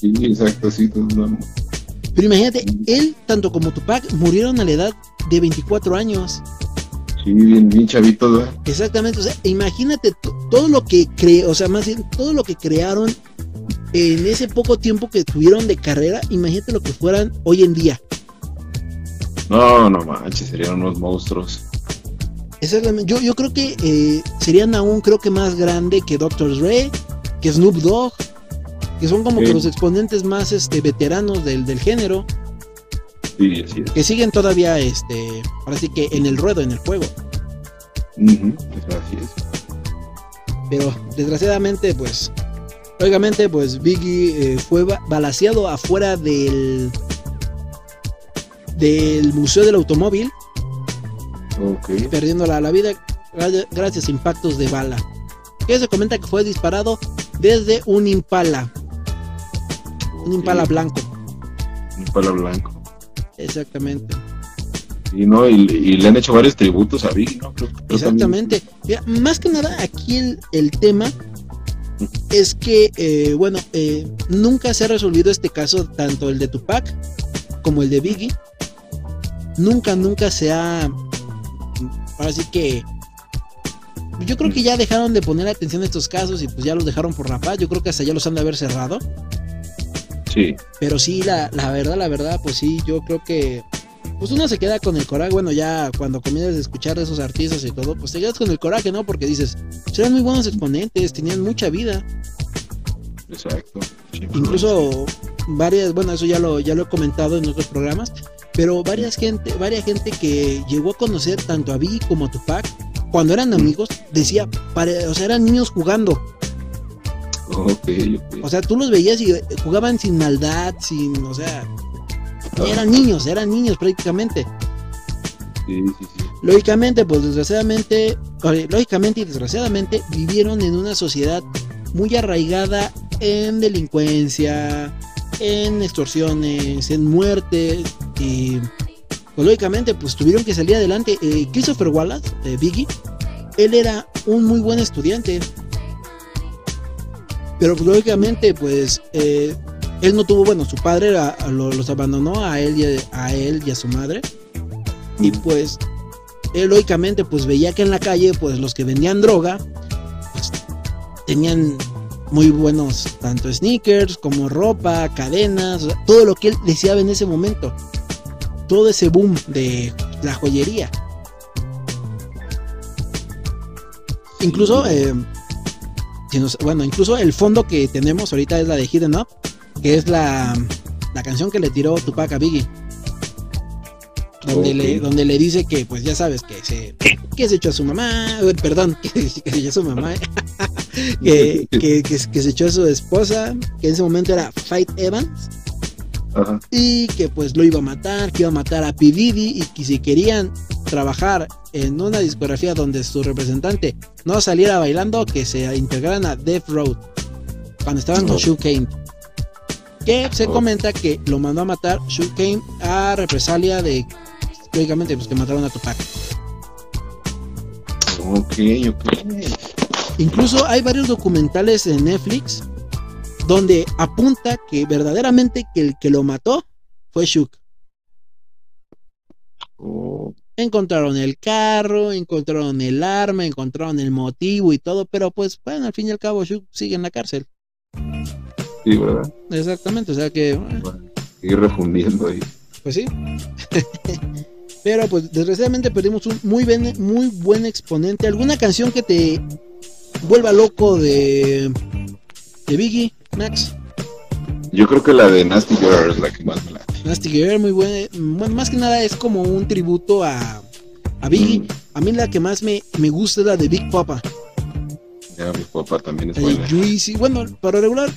Sí, exacto, sí. no. Pero imagínate, él, tanto como Tupac, murieron a la edad de 24 años. Sí, bien, bien chavito, ¿verdad? Exactamente, o sea, imagínate to- todo lo que creó, o sea, más bien todo lo que crearon en ese poco tiempo que tuvieron de carrera, imagínate lo que fueran hoy en día. No, no manches, serían unos monstruos. Exactamente, yo, yo creo que eh, serían aún, creo que más grande que Dr. Dre, que Snoop Dogg, que son como Sí. que los exponentes más este, veteranos del, del género, Sí, así es. que siguen todavía, este, ahora sí que en el ruedo, en el juego. Así es. Pero desgraciadamente, pues, lógicamente, pues Biggie eh, fue ba- balaseado afuera del del Museo del Automóvil, Ok. perdiendo la, la vida gra- gracias a impactos de bala. Que se comenta que fue disparado desde un Impala, un Impala blanco, Un palo blanco. exactamente. Y no, y, y le han hecho varios tributos a Biggie, ¿no? Creo- creo Exactamente. Mira, más que nada, aquí el, el tema es que, eh, bueno, eh, nunca se ha resolvido este caso, tanto el de Tupac como el de Biggie. Nunca, nunca se ha. Ahora sí que. Yo creo que ya dejaron de poner atención a estos casos y pues ya los dejaron por la paz. Yo creo que hasta ya los han de haber cerrado. Sí, Pero sí, la, la verdad, la verdad, pues sí, yo creo que. Pues uno se queda con el coraje, bueno, ya cuando comienzas a escuchar de esos artistas y todo, pues te quedas con el coraje, ¿no? Porque dices, eran muy buenos exponentes, tenían mucha vida. exacto. Incluso varias, bueno, eso ya lo, ya lo he comentado en otros programas, pero varias gente, varias gente que llegó a conocer tanto a Biggie como a Tupac, cuando eran amigos, decía, pare- o sea, eran niños jugando. Ok, ok. O sea, tú los veías y jugaban sin maldad, sin, o sea, eran niños, eran niños prácticamente. Sí, sí, sí. Lógicamente, pues desgraciadamente, lógicamente y desgraciadamente vivieron en una sociedad muy arraigada en delincuencia, en extorsiones, en muerte y pues, lógicamente pues tuvieron que salir adelante. Eh, Christopher Wallace, eh, Biggie, él era un muy buen estudiante, pero pues, lógicamente pues eh, él no tuvo, bueno, su padre lo- los abandonó a él y a, a él y a su madre y pues él lógicamente pues veía que en la calle pues los que vendían droga pues tenían muy buenos tanto sneakers como ropa, cadenas, todo lo que él deseaba en ese momento. Todo ese boom de la joyería. Incluso, eh, bueno, incluso el fondo que tenemos ahorita es la de Hidden Up, que es la, la canción que le tiró Tupac a Biggie. Donde, le, donde le dice que, pues ya sabes, que se, que se echó a su mamá, eh, perdón, que, <laughs> se- que se echó a su mamá, <laughs> <laughs> que, que, que, se echó a su esposa, que en ese momento era Fight Evans, Ajá. y que pues lo iba a matar, que iba a matar a P. Diddy, y que si querían trabajar en una discografía donde su representante no saliera bailando, que se integraran a Death Road, cuando estaban con. Shoe Kane. Que se Oh. comenta que lo mandó a matar Shoe Kane a represalia de, lógicamente, pues que mataron a Tupac. Ok, ok. Incluso hay varios documentales en Netflix donde apunta que verdaderamente que el que lo mató fue Shook. Oh, Encontraron el carro, encontraron el arma, encontraron el motivo y todo, pero pues bueno, al fin y al cabo Shook sigue en la cárcel. sí, ¿verdad? Exactamente, o sea que, eh, Bueno, seguir refundiendo ahí. pues sí. <laughs> pero pues desgraciadamente perdimos un muy buen, muy buen exponente. ¿Alguna canción que te vuelva loco de, de Biggie, Max? Yo creo que la de Nasty Girl es la que más me la. Nasty Girl, muy buena. Bueno, más que nada es como un tributo a, a Biggie. A mí la que más me, me gusta es la de Big Papa. Ya, mi papá también es El buena. Juicy. Bueno, para regular,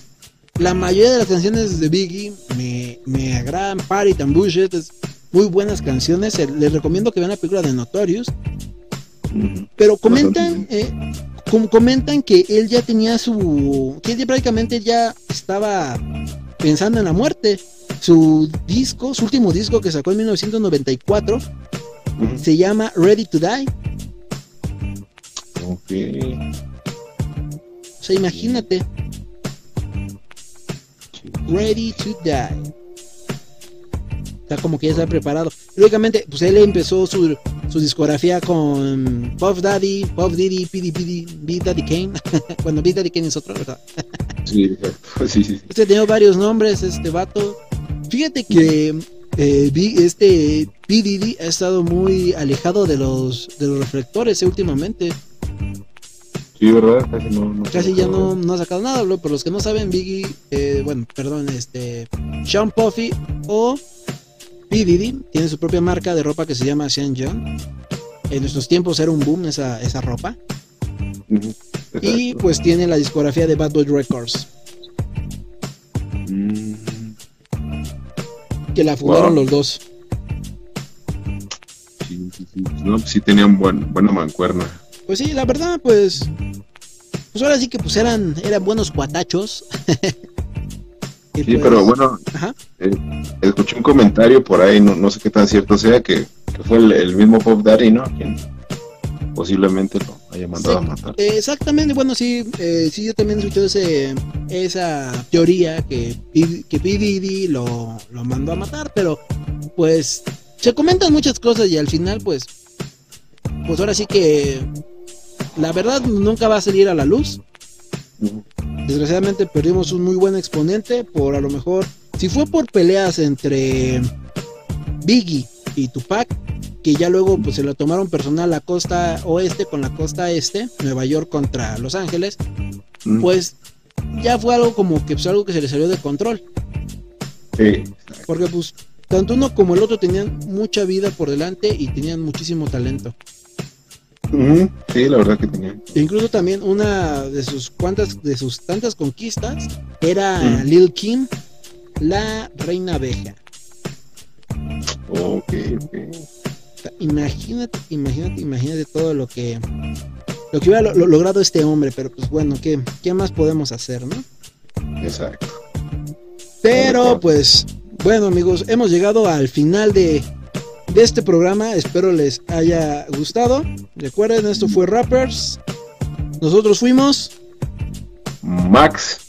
la mayoría de las canciones de Biggie me, me agradan. Party and Bullshit, es muy buenas canciones. Eh, Les recomiendo que vean la película de Notorious. Pero comentan, eh, com- comentan que él ya tenía su. que él prácticamente ya estaba pensando en la muerte. Su disco, su último disco que sacó en 1994, Ujú. se llama Ready to Die. Ok. O sea, imagínate. Ready to Die. Está como que ya está preparado. Lógicamente, pues él empezó su, su discografía con Puff Daddy, Puff Diddy, P. Diddy, Big Daddy Kane. <laughs> bueno, Big Daddy Kane es otro, ¿verdad? <laughs> Sí, exacto. Sí, sí, sí. Este tiene varios nombres, este vato. Fíjate que eh, este P. Diddy ha estado muy alejado de los, de los reflectores eh, últimamente. Sí, ¿verdad? Casi no. no Casi ya no, no ha sacado nada, bro. Por los que no saben, Biggie, eh, bueno, perdón, este, Sean Puffy o P. Diddy tiene su propia marca de ropa que se llama Sean John. En nuestros tiempos era un boom esa, esa ropa. Y pues tiene la discografía de Bad Boy Records, Mm, que la fundaron Wow. los dos. sí, sí, sí. No, pues sí tenían buen, buena mancuerna. Pues sí, la verdad, pues. Pues ahora sí que pues eran, eran buenos cuatachos. <laughs> Y Sí, pues, pero bueno, Ajá. eh, escuché un comentario por ahí, no, no sé qué tan cierto sea, que, que fue el, el mismo Pop Daddy, ¿no? Quien posiblemente lo haya mandado Sí. a matar. Exactamente, bueno, sí, eh, sí, yo también escuché ese, esa teoría que, P- que P. Diddy lo, lo mandó a matar, pero pues se comentan muchas cosas y al final, pues, pues ahora sí que la verdad nunca va a salir a la luz. Desgraciadamente perdimos un muy buen exponente por a lo mejor, si fue por peleas entre Biggie y Tupac, que ya luego pues se lo tomaron personal la costa oeste con la costa este, Nueva York contra Los Ángeles, Mm, pues ya fue algo como que pues algo que se le salió de control, sí, porque pues tanto uno como el otro tenían mucha vida por delante y tenían muchísimo talento. Sí, la verdad que tenía. E incluso también una de sus cuantas de sus tantas conquistas era. Lil Kim, la reina abeja. Ok, ok. Imagínate, imagínate, imagínate todo lo que lo que hubiera lo- lo- logrado este hombre, pero pues bueno, ¿qué, qué más podemos hacer, no? Exacto. Pero pues, bueno amigos, hemos llegado al final de, de este programa. Espero les haya gustado. Recuerden, esto fue Rappers. Nosotros fuimos. Max,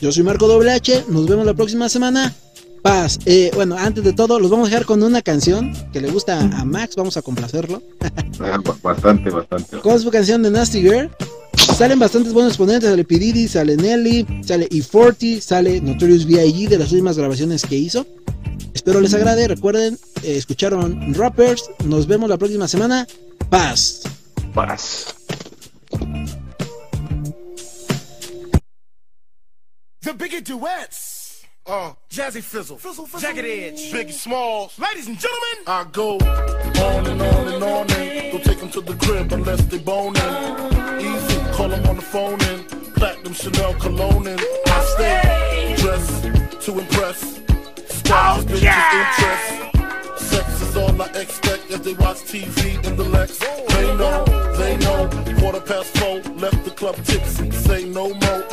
Yo soy Marco WH. Nos vemos la próxima semana. Paz. Eh, bueno, antes de todo, los vamos a dejar con una canción que le gusta a Max. Vamos a complacerlo. ah, ba- bastante, bastante. con su canción de Nasty Girl. Salen bastantes buenos exponentes, sale P. Diddy, sale Nelly, sale E40, sale Notorious B.I.G. de las últimas grabaciones que hizo. Espero les agrade, recuerden, eh, escucharon Rappers, nos vemos la próxima semana. Paz. Paz. The Biggie duets. Uh, Jazzy Fizzle, Fizzle, Fizzle, Jagged Edge, Biggie Smalls. Ladies and gentlemen, I go on and on and on and don't take them to the crib unless they boning. Easy, call them on the phone and platinum Chanel cologne and I stay dressed to impress. Stars, bitches, interest. Sex is all I expect as they watch TV in the Lex. They know, they know. Quarter past four, left the club tipsy. Say no more,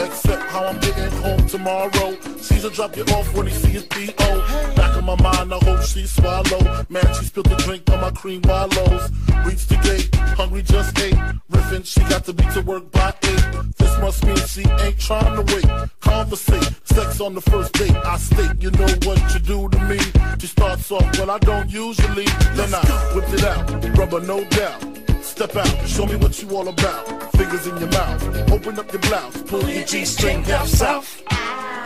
how I'm getting home tomorrow. Caesar drop you off when he see his B.O. Back in my mind, I hope she swallow. Man, she spilled the drink on my cream wallows. Reached the gate, hungry just ate. Riffin', she got to be to work by eight. This must mean she ain't trying to wait. Conversate, sex on the first date. I state, you know what you do to me. She starts off, well, I don't usually. Then I whipped it out, rubber no doubt. Step out, show me what you all about. Fingers in your mouth, open up your blouse, pull your G-string down south.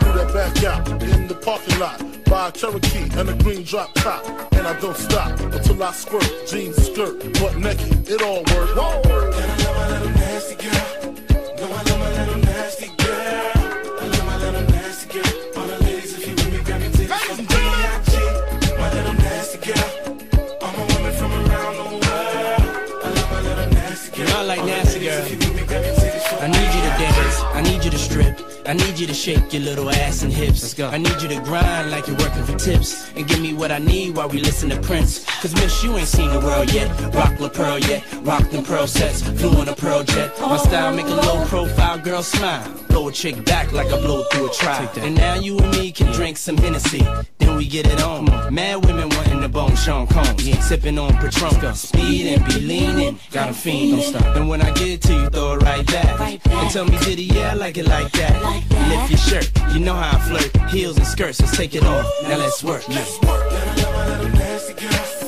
Do that back out in the parking lot. Buy a Cherokee and a green drop top. And I don't stop until I squirt. Jeans, skirt, butt naked, it all works. And I love my little nasty girl. No, I love my little the world. I love my little nasty girl. Not like nasty girl. I need you to strip. I need you to shake your little ass and hips. Let's go. I need you to grind like you're working for tips. And give me what I need while we listen to Prince. Cause miss, you ain't seen the world yet. Rock La Pearl yet. Rock them pearl sets. Flew on a pearl jet. My style make a low profile girl smile. Blow a chick back like I blow through a trial. And now you and me can drink some Hennessy. Then we get it on. Mad women wanting the bone Sean Combs. Yeah. Sipping on Patron. Speed and be leaning. Got a fiend. Don't stop. And when I get to you, throw it right back. And tell me, did he? Yeah, I like it like that. Lift your shirt. You know how I flirt. Heels and skirts. Let's take it off. Now let's work. Let's work. What?